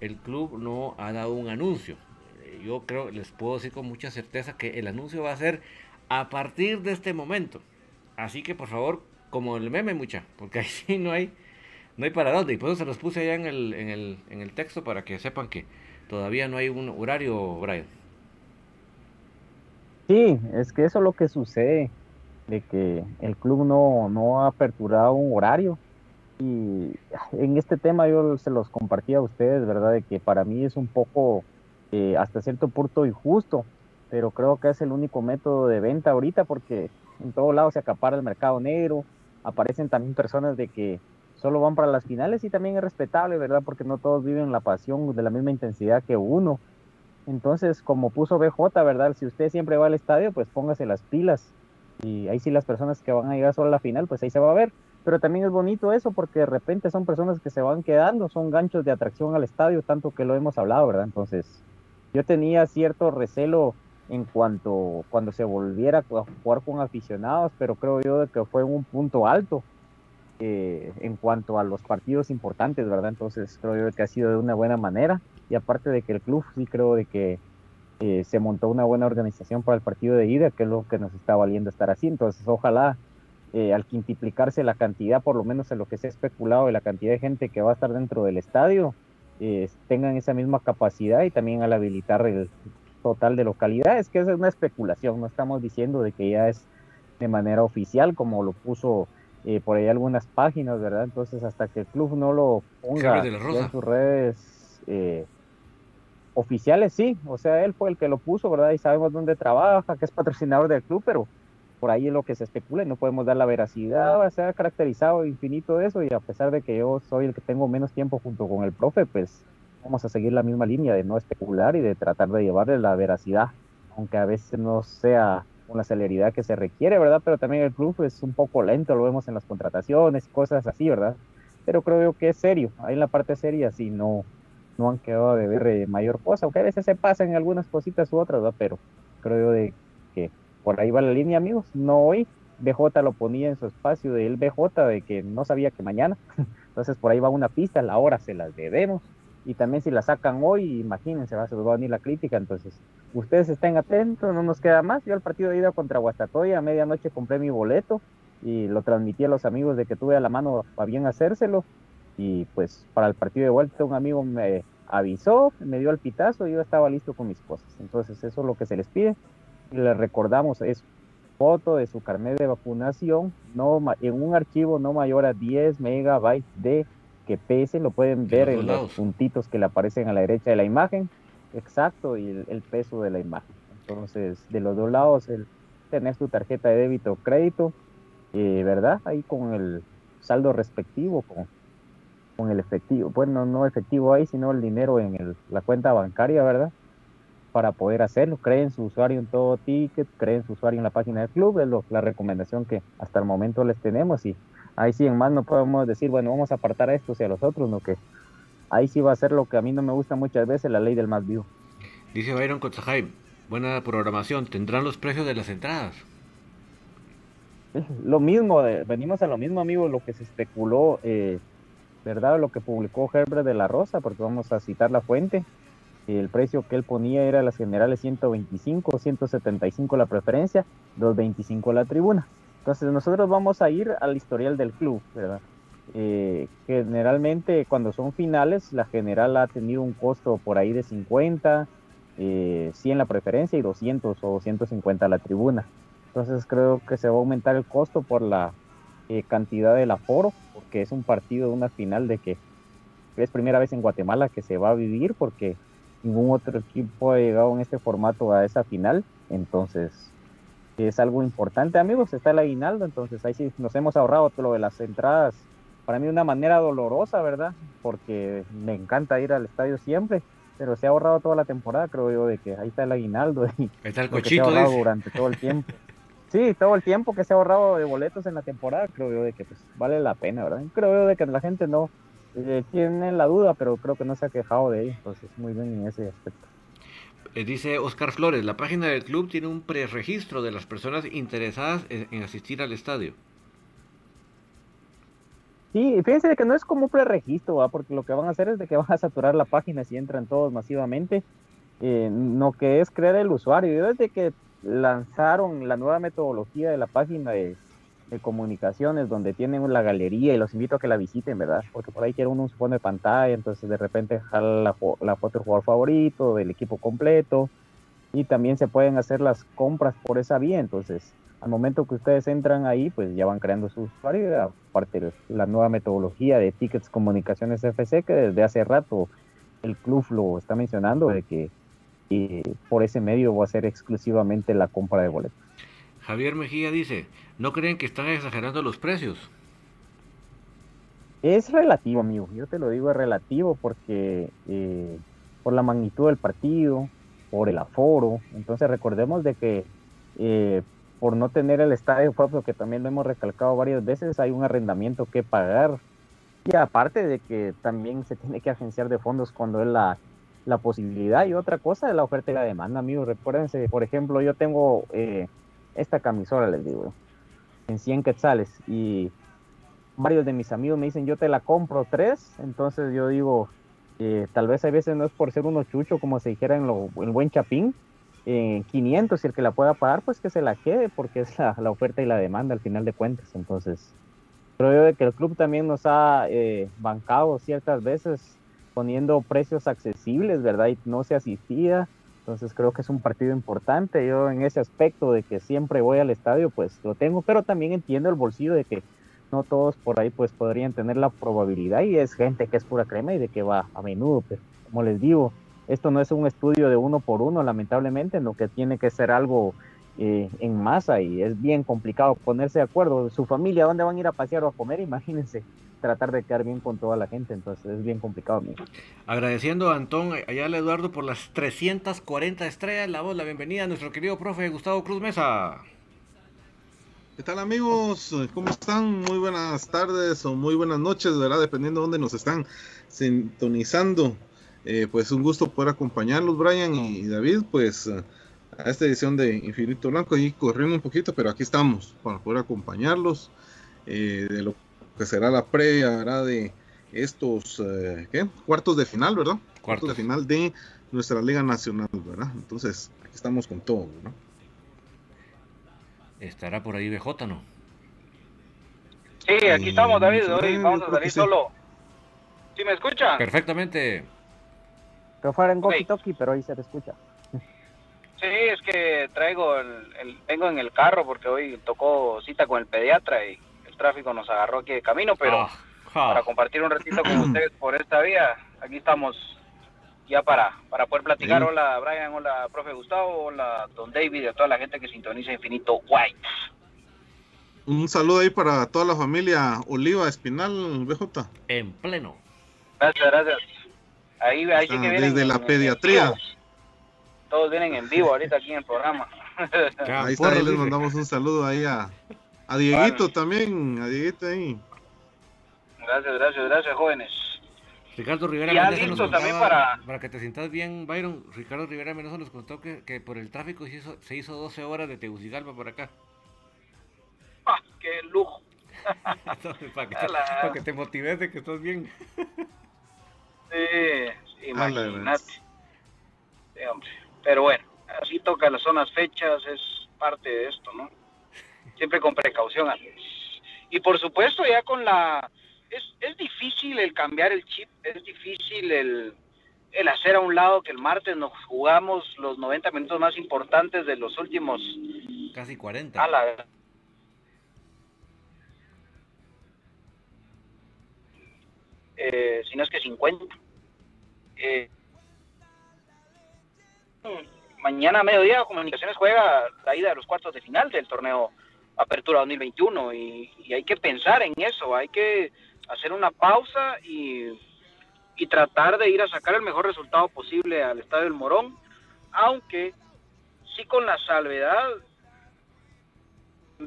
el club no ha dado un anuncio. Yo creo, les puedo decir con mucha certeza que el anuncio va a ser a partir de este momento. Así que por favor, como el meme, mucha, porque ahí <laughs> sí no hay no hay para dónde. Y por eso se los puse allá en el, en el, en el texto para que sepan que todavía no hay un horario, Brian. Sí, es que eso es lo que sucede, de que el club no, no ha aperturado un horario. Y en este tema yo se los compartí a ustedes, ¿verdad? De que para mí es un poco, eh, hasta cierto punto, injusto, pero creo que es el único método de venta ahorita porque en todos lados se acapara el mercado negro, aparecen también personas de que solo van para las finales y también es respetable, ¿verdad? Porque no todos viven la pasión de la misma intensidad que uno. Entonces, como puso BJ, ¿verdad? Si usted siempre va al estadio, pues póngase las pilas. Y ahí sí las personas que van a llegar solo a la final, pues ahí se va a ver. Pero también es bonito eso porque de repente son personas que se van quedando, son ganchos de atracción al estadio, tanto que lo hemos hablado, ¿verdad? Entonces, yo tenía cierto recelo en cuanto cuando se volviera a jugar con aficionados, pero creo yo que fue un punto alto eh, en cuanto a los partidos importantes, ¿verdad? Entonces creo yo que ha sido de una buena manera y aparte de que el club sí creo de que eh, se montó una buena organización para el partido de ida, que es lo que nos está valiendo estar así. Entonces ojalá eh, al quintuplicarse la cantidad, por lo menos en lo que se ha especulado de la cantidad de gente que va a estar dentro del estadio, tengan esa misma capacidad y también al habilitar el total de localidades, que es una especulación, no estamos diciendo de que ya es de manera oficial como lo puso eh, por ahí algunas páginas, ¿verdad? Entonces, hasta que el club no lo ponga en sus redes eh, oficiales, sí, o sea, él fue el que lo puso, ¿verdad? Y sabemos dónde trabaja, que es patrocinador del club, pero por ahí es lo que se especula y no podemos dar la veracidad, se ha caracterizado infinito eso y a pesar de que yo soy el que tengo menos tiempo junto con el profe, pues vamos a seguir la misma línea de no especular y de tratar de llevarle la veracidad, aunque a veces no sea con la celeridad que se requiere, ¿verdad? Pero también el club es un poco lento, lo vemos en las contrataciones, cosas así, ¿verdad? Pero creo que es serio, ahí en la parte seria sí no, no han quedado de ver eh, mayor cosa, aunque a veces se pasan algunas cositas u otras, ¿verdad? Pero creo yo de que por ahí va la línea, amigos, no hoy, BJ lo ponía en su espacio del BJ de que no sabía que mañana. <laughs> Entonces por ahí va una pista, la hora se las debemos. Y también si la sacan hoy, imagínense, va, se va a venir la crítica. Entonces, ustedes estén atentos, no nos queda más. Yo el partido de ida contra Guastatoya, a medianoche compré mi boleto y lo transmití a los amigos de que tuve a la mano para bien hacérselo. Y pues para el partido de vuelta un amigo me avisó, me dio el pitazo y yo estaba listo con mis cosas. Entonces eso es lo que se les pide. Y les recordamos, es foto de su carnet de vacunación no en un archivo no mayor a 10 megabytes de que pese, lo pueden ver en los puntitos que le aparecen a la derecha de la imagen, exacto, y el, peso de la imagen. Entonces, de los dos lados, el tener tu tarjeta de débito o crédito, eh, ¿verdad? Ahí con el saldo respectivo, con, con el efectivo, bueno, no efectivo ahí, sino el dinero en la cuenta bancaria, ¿verdad? Para poder hacerlo, creen su usuario en todo ticket, creen su usuario en la página del club, es la recomendación que hasta el momento les tenemos y ahí sí en más no podemos decir, bueno, vamos a apartar a estos y a los otros, no que ahí sí va a ser lo que a mí no me gusta muchas veces, la ley del más vivo. Dice Byron Kotzahai, buena programación, ¿tendrán los precios de las entradas? Lo mismo, venimos a lo mismo, amigo, lo que se especuló, eh, ¿verdad? Lo que publicó Herbert de la Rosa, porque vamos a citar la fuente. El precio que él ponía era las generales 125, 175 la preferencia, 225 la tribuna. Entonces nosotros vamos a ir al historial del club, ¿verdad? Eh, generalmente cuando son finales, la general ha tenido un costo por ahí de 50, 100 eh, la preferencia y 200 o 250 la tribuna. Entonces creo que se va a aumentar el costo por la eh, cantidad del aforo, porque es un partido una final de que es primera vez en Guatemala que se va a vivir, porque ningún otro equipo ha llegado en este formato a esa final. Entonces es algo importante, amigos, está el aguinaldo, entonces ahí sí nos hemos ahorrado todo lo de las entradas, para mí de una manera dolorosa, ¿verdad? Porque me encanta ir al estadio siempre, pero se ha ahorrado toda la temporada, creo yo, de que ahí está el aguinaldo y está el cochito, se ha ahorrado durante todo el tiempo. sí, todo el tiempo que se ha ahorrado de boletos en la temporada, creo yo de que pues vale la pena, ¿verdad? Creo yo de que la gente no eh, tiene la duda, pero creo que no se ha quejado de ello, entonces muy bien en ese aspecto. Eh, dice Oscar Flores, la página del club tiene un preregistro de las personas interesadas en, asistir al estadio. Sí, fíjense que no es como un preregistro, porque lo que van a hacer es de que <laughs> van a saturar la página si entran todos masivamente. Eh, no que es crear el usuario. Yo desde que lanzaron la nueva metodología de la página de de comunicaciones donde tienen la galería y los invito a que la visiten, ¿verdad? Porque por ahí quiere uno un fondo de pantalla, entonces de repente jala la, la, foto del jugador favorito, del equipo completo, y también se pueden hacer las compras por esa vía, entonces al momento que ustedes entran ahí, pues ya van creando su usuario, aparte de la nueva metodología de Tickets Comunicaciones FC, que desde hace rato el club lo está mencionando, de que eh, por ese medio va a ser exclusivamente la compra de boletos. Javier Mejía dice, ¿no creen que están exagerando los precios? Es relativo, amigo. Yo te lo digo, es relativo porque eh, por la magnitud del partido, por el aforo. Entonces recordemos de que eh, por no tener el estadio propio, que también lo hemos recalcado varias veces, hay un arrendamiento que pagar. Y aparte de que también se tiene que agenciar de fondos cuando es la, la posibilidad. Y otra cosa es la oferta y la demanda, amigos. Recuérdense, por ejemplo, yo tengo... Eh, esta camisola, les digo, en 100 quetzales. Y varios de mis amigos me dicen, yo te la compro tres. Entonces yo digo, eh, tal vez a veces no es por ser uno chucho, como se dijera en lo, el buen chapín. Eh, 500 y el que la pueda pagar, pues que se la quede, porque es la, oferta y la demanda al final de cuentas. Entonces, creo de que el club también nos ha eh, bancado ciertas veces poniendo precios accesibles, ¿verdad? Y no se asistía entonces creo que es un partido importante. Yo en ese aspecto de que siempre voy al estadio, pues lo tengo, pero también entiendo el bolsillo de que no todos por ahí pues podrían tener la probabilidad y es gente que es pura crema y de que va a menudo. Pero como les digo, esto no es un estudio de uno por uno, lamentablemente, lo que tiene que ser algo eh, en masa y es bien complicado ponerse de acuerdo. Su familia, ¿dónde van a ir a pasear o a comer? Imagínense tratar de quedar bien con toda la gente, entonces es bien complicado. Agradeciendo a Antón Ayala Eduardo por las 340 estrellas, la voz, la bienvenida a nuestro querido profe Gustavo Cruz Mesa. ¿Qué tal amigos? ¿Cómo están? Muy buenas tardes o muy buenas noches, ¿verdad? Dependiendo de dónde nos están sintonizando. Eh, pues un gusto poder acompañarlos, Brian y David, pues a esta edición de Infinito Blanco y corriendo un poquito, pero aquí estamos para poder acompañarlos eh, de lo que será la previa, ¿verdad? De estos eh, ¿qué? cuartos de final, ¿verdad? Cuartos de final de nuestra Liga Nacional, ¿verdad? Entonces, aquí estamos con todo, ¿no? Estará por ahí BJ, ¿no? Sí, aquí estamos, David. Hoy vamos a salir solo. ¿Sí me escucha? Perfectamente. Pero fuera en Goki Toki, pero ahí se te escucha. Sí, es que traigo el, vengo en el carro porque hoy tocó cita con el pediatra y el tráfico nos agarró aquí de camino, pero ah, para compartir un ratito con <clears throat> ustedes por esta vía, aquí estamos ya para, para poder platicar. Hola Brian, hola profe Gustavo, hola Don David y a toda la gente que sintoniza Infinito White. Un saludo ahí para toda la familia Oliva Espinal, BJ. En pleno. Gracias, gracias. Ahí, ahí sí que vienen Desde la pediatría. Todos vienen en vivo ahorita aquí en el programa. ahí está, ahí les mandamos un saludo ahí a, a Dieguito también, a Dieguito ahí. Gracias, gracias, gracias, jóvenes. Ricardo Rivera Mendoza nos también para... para que te sientas bien, Byron, Ricardo Rivera Mendoza nos contó que, que por el tráfico se hizo, se hizo 12 horas de Tegucigalpa por acá. <laughs> ¡Ah, qué lujo! <laughs> para, que <laughs> te, para, que te, motives de que estás bien. sí, imagínate. Sí, hombre. Pero bueno, así toca las zonas fechas, es parte de esto, ¿no? Siempre con precaución. Y por supuesto ya con la... Es, es difícil el cambiar el chip, es difícil el, el hacer a un lado que el martes nos jugamos los 90 minutos más importantes de los últimos... Casi 40. A la, eh, si no es que 50. Eh, mañana a mediodía Comunicaciones juega la ida de los cuartos de final del torneo Apertura 2021 y, hay que pensar en eso, hay que hacer una pausa y, y, tratar de ir a sacar el mejor resultado posible al Estadio del Morón, aunque sí con la salvedad,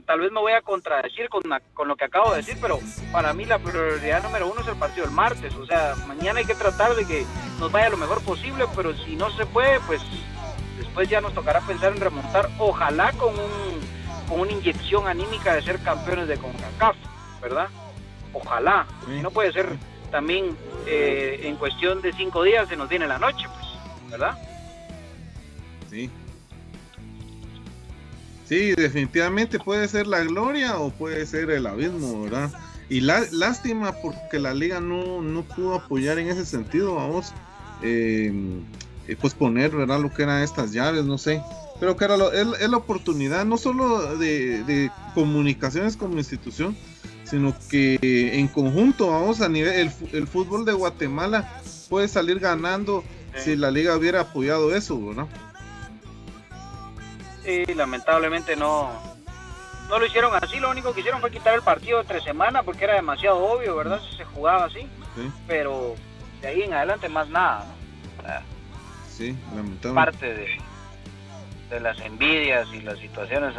tal vez me voy a contradecir con, con lo que acabo de decir, pero para mí la prioridad número uno es el partido del martes, o sea, mañana hay que tratar de que nos vaya lo mejor posible, pero si no se puede, pues después ya nos tocará pensar en remontar, ojalá con, un, con una inyección anímica de ser campeones de CONCACAF, ¿verdad? Ojalá, no puede ser también eh, en cuestión de cinco días se nos viene la noche, pues, ¿verdad? Sí. Sí, definitivamente puede ser la gloria o puede ser el abismo, ¿verdad? Y la, lástima porque la liga no, no pudo apoyar en ese sentido, vamos. Eh, eh, pues poner, ¿verdad? Lo que eran estas llaves, no sé. Pero que era es, la oportunidad no solo de, comunicaciones como institución, sino que en conjunto, vamos, a nivel, el, fútbol de Guatemala puede salir ganando si la liga hubiera apoyado eso, ¿verdad? Sí, lamentablemente no, no lo hicieron así, lo único que hicieron fue quitar el partido de tres semanas porque era demasiado obvio, ¿verdad? Si se jugaba así, pero de ahí en adelante más nada, ¿no? sí, parte de, de las envidias y las situaciones.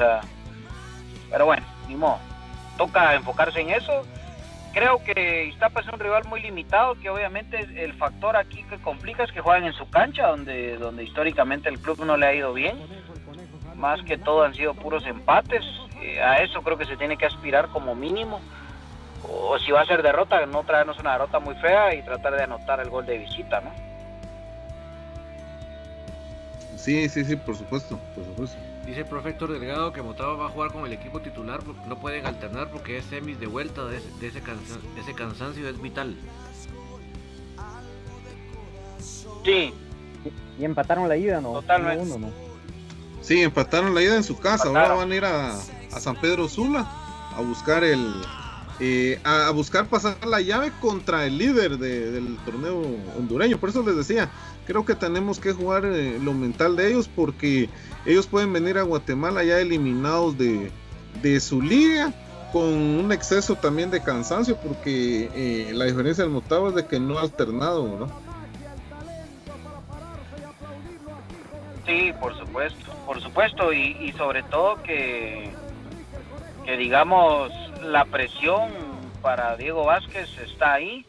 pero bueno, ni. Toca enfocarse en eso. Creo que Iztapa es un rival muy limitado, que obviamente el factor aquí que complica es que juegan en su cancha, donde, donde históricamente el club no le ha ido bien. Más que todo han sido puros empates. Eh, a eso creo que se tiene que aspirar como mínimo. O si va a ser derrota, no traernos una derrota muy fea y tratar de anotar el gol de visita, ¿no? Sí, sí, sí, por supuesto, por supuesto. Dice el profesor Delgado que Motaba va a jugar con el equipo titular porque no pueden alternar porque es semis de vuelta de ese, ese, cansancio es vital. Sí. Y empataron la ida, ¿no? Totalmente. Sí, empataron la ida en su casa. Ahora van a ir a, San Pedro Sula a buscar el. Eh, a, buscar pasar la llave contra el líder del torneo hondureño. Por eso les decía, creo que tenemos que jugar eh, lo mental de ellos porque ellos pueden venir a Guatemala ya eliminados de, su liga con un exceso también de cansancio porque eh, la diferencia del Motagua es de que no ha alternado, ¿no? Sí, por supuesto, por supuesto y, y sobre todo que, que digamos la presión para Diego Vázquez está ahí,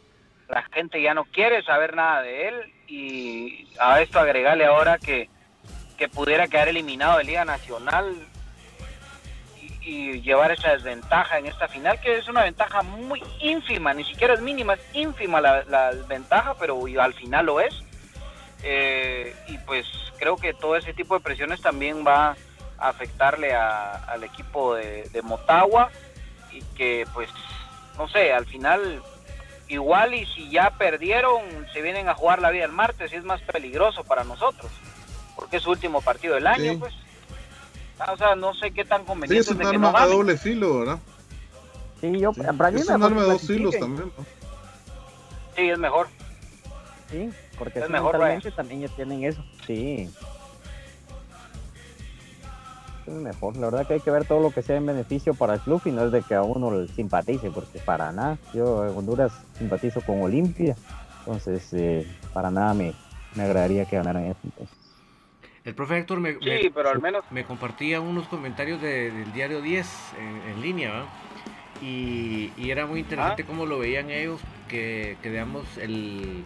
la gente ya no quiere saber nada de él y a esto agregarle ahora que, que pudiera quedar eliminado de Liga Nacional y, llevar esa desventaja en esta final, que es una ventaja muy ínfima, ni siquiera es mínima, es ínfima la, la ventaja, pero al final lo es. Eh, y pues creo que todo ese tipo de presiones también va a afectarle al equipo de Motagua y que pues no sé, al final igual y si ya perdieron, se vienen a jugar la vida el martes y es más peligroso para nosotros, porque es su último partido del año, pues. Ah, o sea, no sé qué tan conveniente sí, es un arma de doble filo, ¿verdad? Sí, yo, sí. es un arma de dos filos también. Sí, es mejor. Sí, porque es mejor, también ya tienen eso. Sí mejor. La verdad que hay que ver todo lo que sea en beneficio para el club y no es de que a uno le simpatice, porque para nada. Yo en Honduras simpatizo con Olimpia, entonces eh, para nada me, me agradaría que ganaran eso. El profe Héctor me, me, compartía unos comentarios del diario 10 en, línea, y, era muy interesante ah. cómo lo veían ellos, que, que digamos el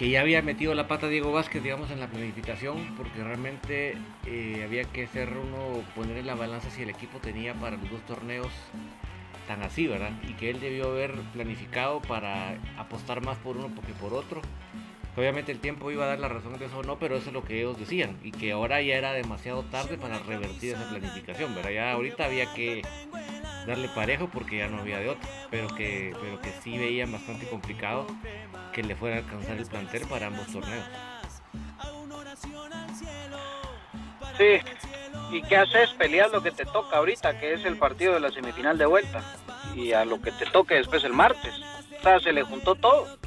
que ya había metido la pata Diego Vázquez, digamos, en la planificación, porque realmente eh, había que hacer uno, poner en la balanza si el equipo tenía para los dos torneos tan así, ¿verdad? Y que él debió haber planificado para apostar más por uno que por otro. Obviamente el tiempo iba a dar la razón de eso o no, pero eso es lo que ellos decían. Y que ahora ya era demasiado tarde para revertir esa planificación, ¿verdad? Ya ahorita había que darle parejo porque ya no había de otro. Pero que, pero que sí veían bastante complicado que le fuera a alcanzar el plantel para ambos torneos. Sí, ¿y qué haces? Peleas lo que te toca ahorita, que es el partido de la semifinal de vuelta. Y a lo que te toque después el martes. O sea, se le juntó todo.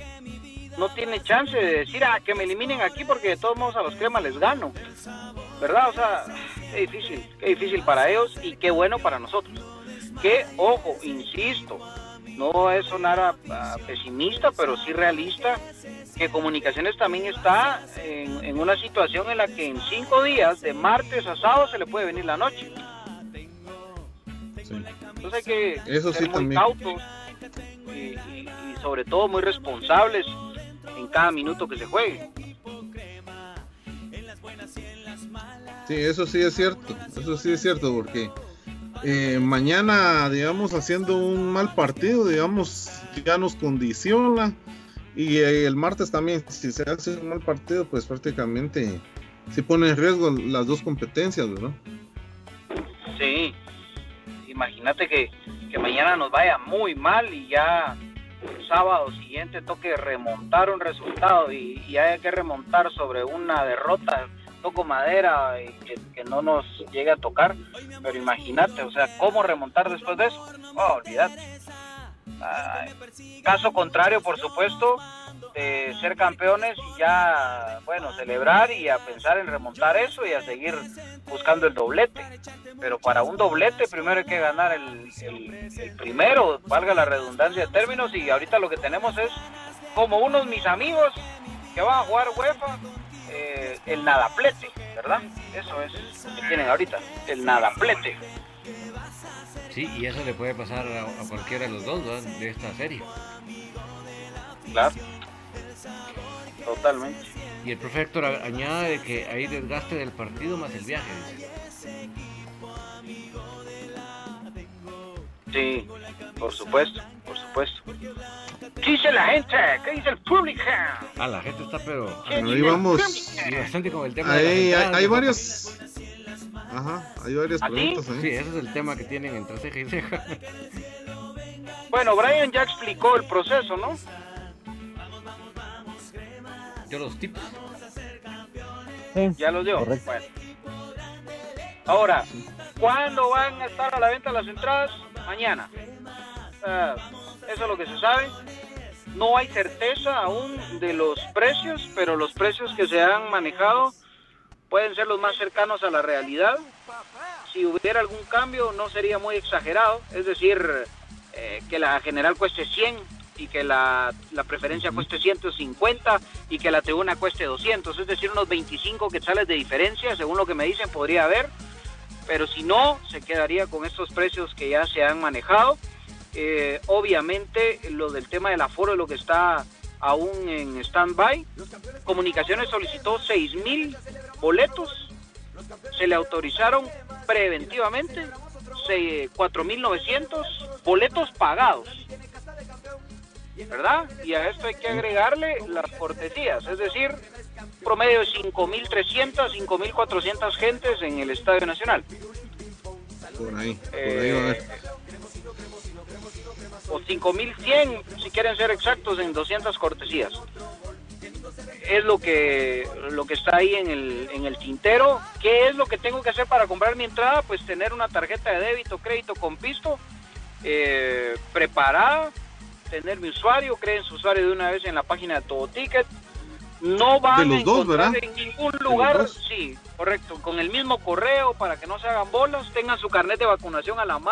No tiene chance de decir, ah, que me eliminen aquí porque de todos modos a los cremas les gano. ¿Verdad? O sea, qué difícil, qué difícil para ellos y qué bueno para nosotros. Que, ojo, insisto, no es sonar pesimista, pero sí realista, que Comunicaciones también está en, una situación en la que en cinco días, de martes a sábado, se le puede venir la noche. Entonces hay que ser muy cautos y, sobre todo muy responsables en cada minuto que se juegue. Sí, eso sí es cierto, eso sí es cierto, porque eh, mañana, digamos, haciendo un mal partido, digamos, ya nos condiciona. Y eh, el martes también, si se hace un mal partido, pues prácticamente se pone en riesgo las dos competencias, ¿verdad? Sí, imagínate que, que mañana nos vaya muy mal y ya el sábado siguiente toque remontar un resultado y, y haya que remontar sobre una derrota toco madera y que, no nos llegue a tocar, pero imagínate, o sea, ¿cómo remontar después de eso? Oh, olvídate. caso contrario, por supuesto, de ser campeones y ya, bueno, celebrar y a pensar en remontar eso y a seguir buscando el doblete. Pero para un doblete primero hay que ganar el, el primero, valga la redundancia de términos, y ahorita lo que tenemos es como unos mis amigos que van a jugar UEFA eh, el nadaplete, ¿verdad? Eso es lo que tienen ahorita, el nadaplete. Sí, y eso le puede pasar a, cualquiera de los dos de esta serie. Claro, totalmente. Y el profe Héctor añade que hay desgaste del partido más el viaje. Sí, por supuesto, por supuesto. ¿Qué dice la gente? ¿Qué dice el público? Ah, la gente está pero... Ahí vamos. bastante con el tema hay, de hay, varios... Ajá, hay varias preguntas ahí. Sí, ese es el tema que tienen entre ceja y ceja. <laughs> Bueno, Brian ya explicó el proceso, ¿no? Yo los tips. Ya los dio. Bueno. Ahora, ¿cuándo van a estar a la venta las entradas? Mañana. Uh, eso es lo que se sabe. No hay certeza aún de los precios, pero los precios que se han manejado pueden ser los más cercanos a la realidad. Si hubiera algún cambio no sería muy exagerado, es decir, eh, que la general cueste 100 y que la, la, preferencia cueste 150 y que la tribuna cueste 200, es decir, unos 25 quetzales de diferencia, según lo que me dicen, podría haber, pero si no, se quedaría con estos precios que ya se han manejado eh, obviamente lo del tema del aforo es lo que está aún en stand-by. Comunicaciones solicitó 6 mil boletos se le autorizaron preventivamente 4.900 boletos pagados. ¿Verdad? Y a esto hay que agregarle las cortesías, es decir, promedio de 5.300, 5.400 gentes en el Estadio Nacional. Por ahí, por ahí va a ver. O 5.100, si quieren ser exactos, en 200 cortesías. Es lo que, lo que está ahí en el, en el tintero. ¿Qué es lo que tengo que hacer para comprar mi entrada? Pues tener una tarjeta de débito, crédito con pisto eh, preparada, tener mi usuario, creen su usuario de una vez en la página de Todo Ticket. No van a encontrar en ningún lugar, sí, correcto, con el mismo correo para que no se hagan bolas, tengan su carnet de vacunación a la mano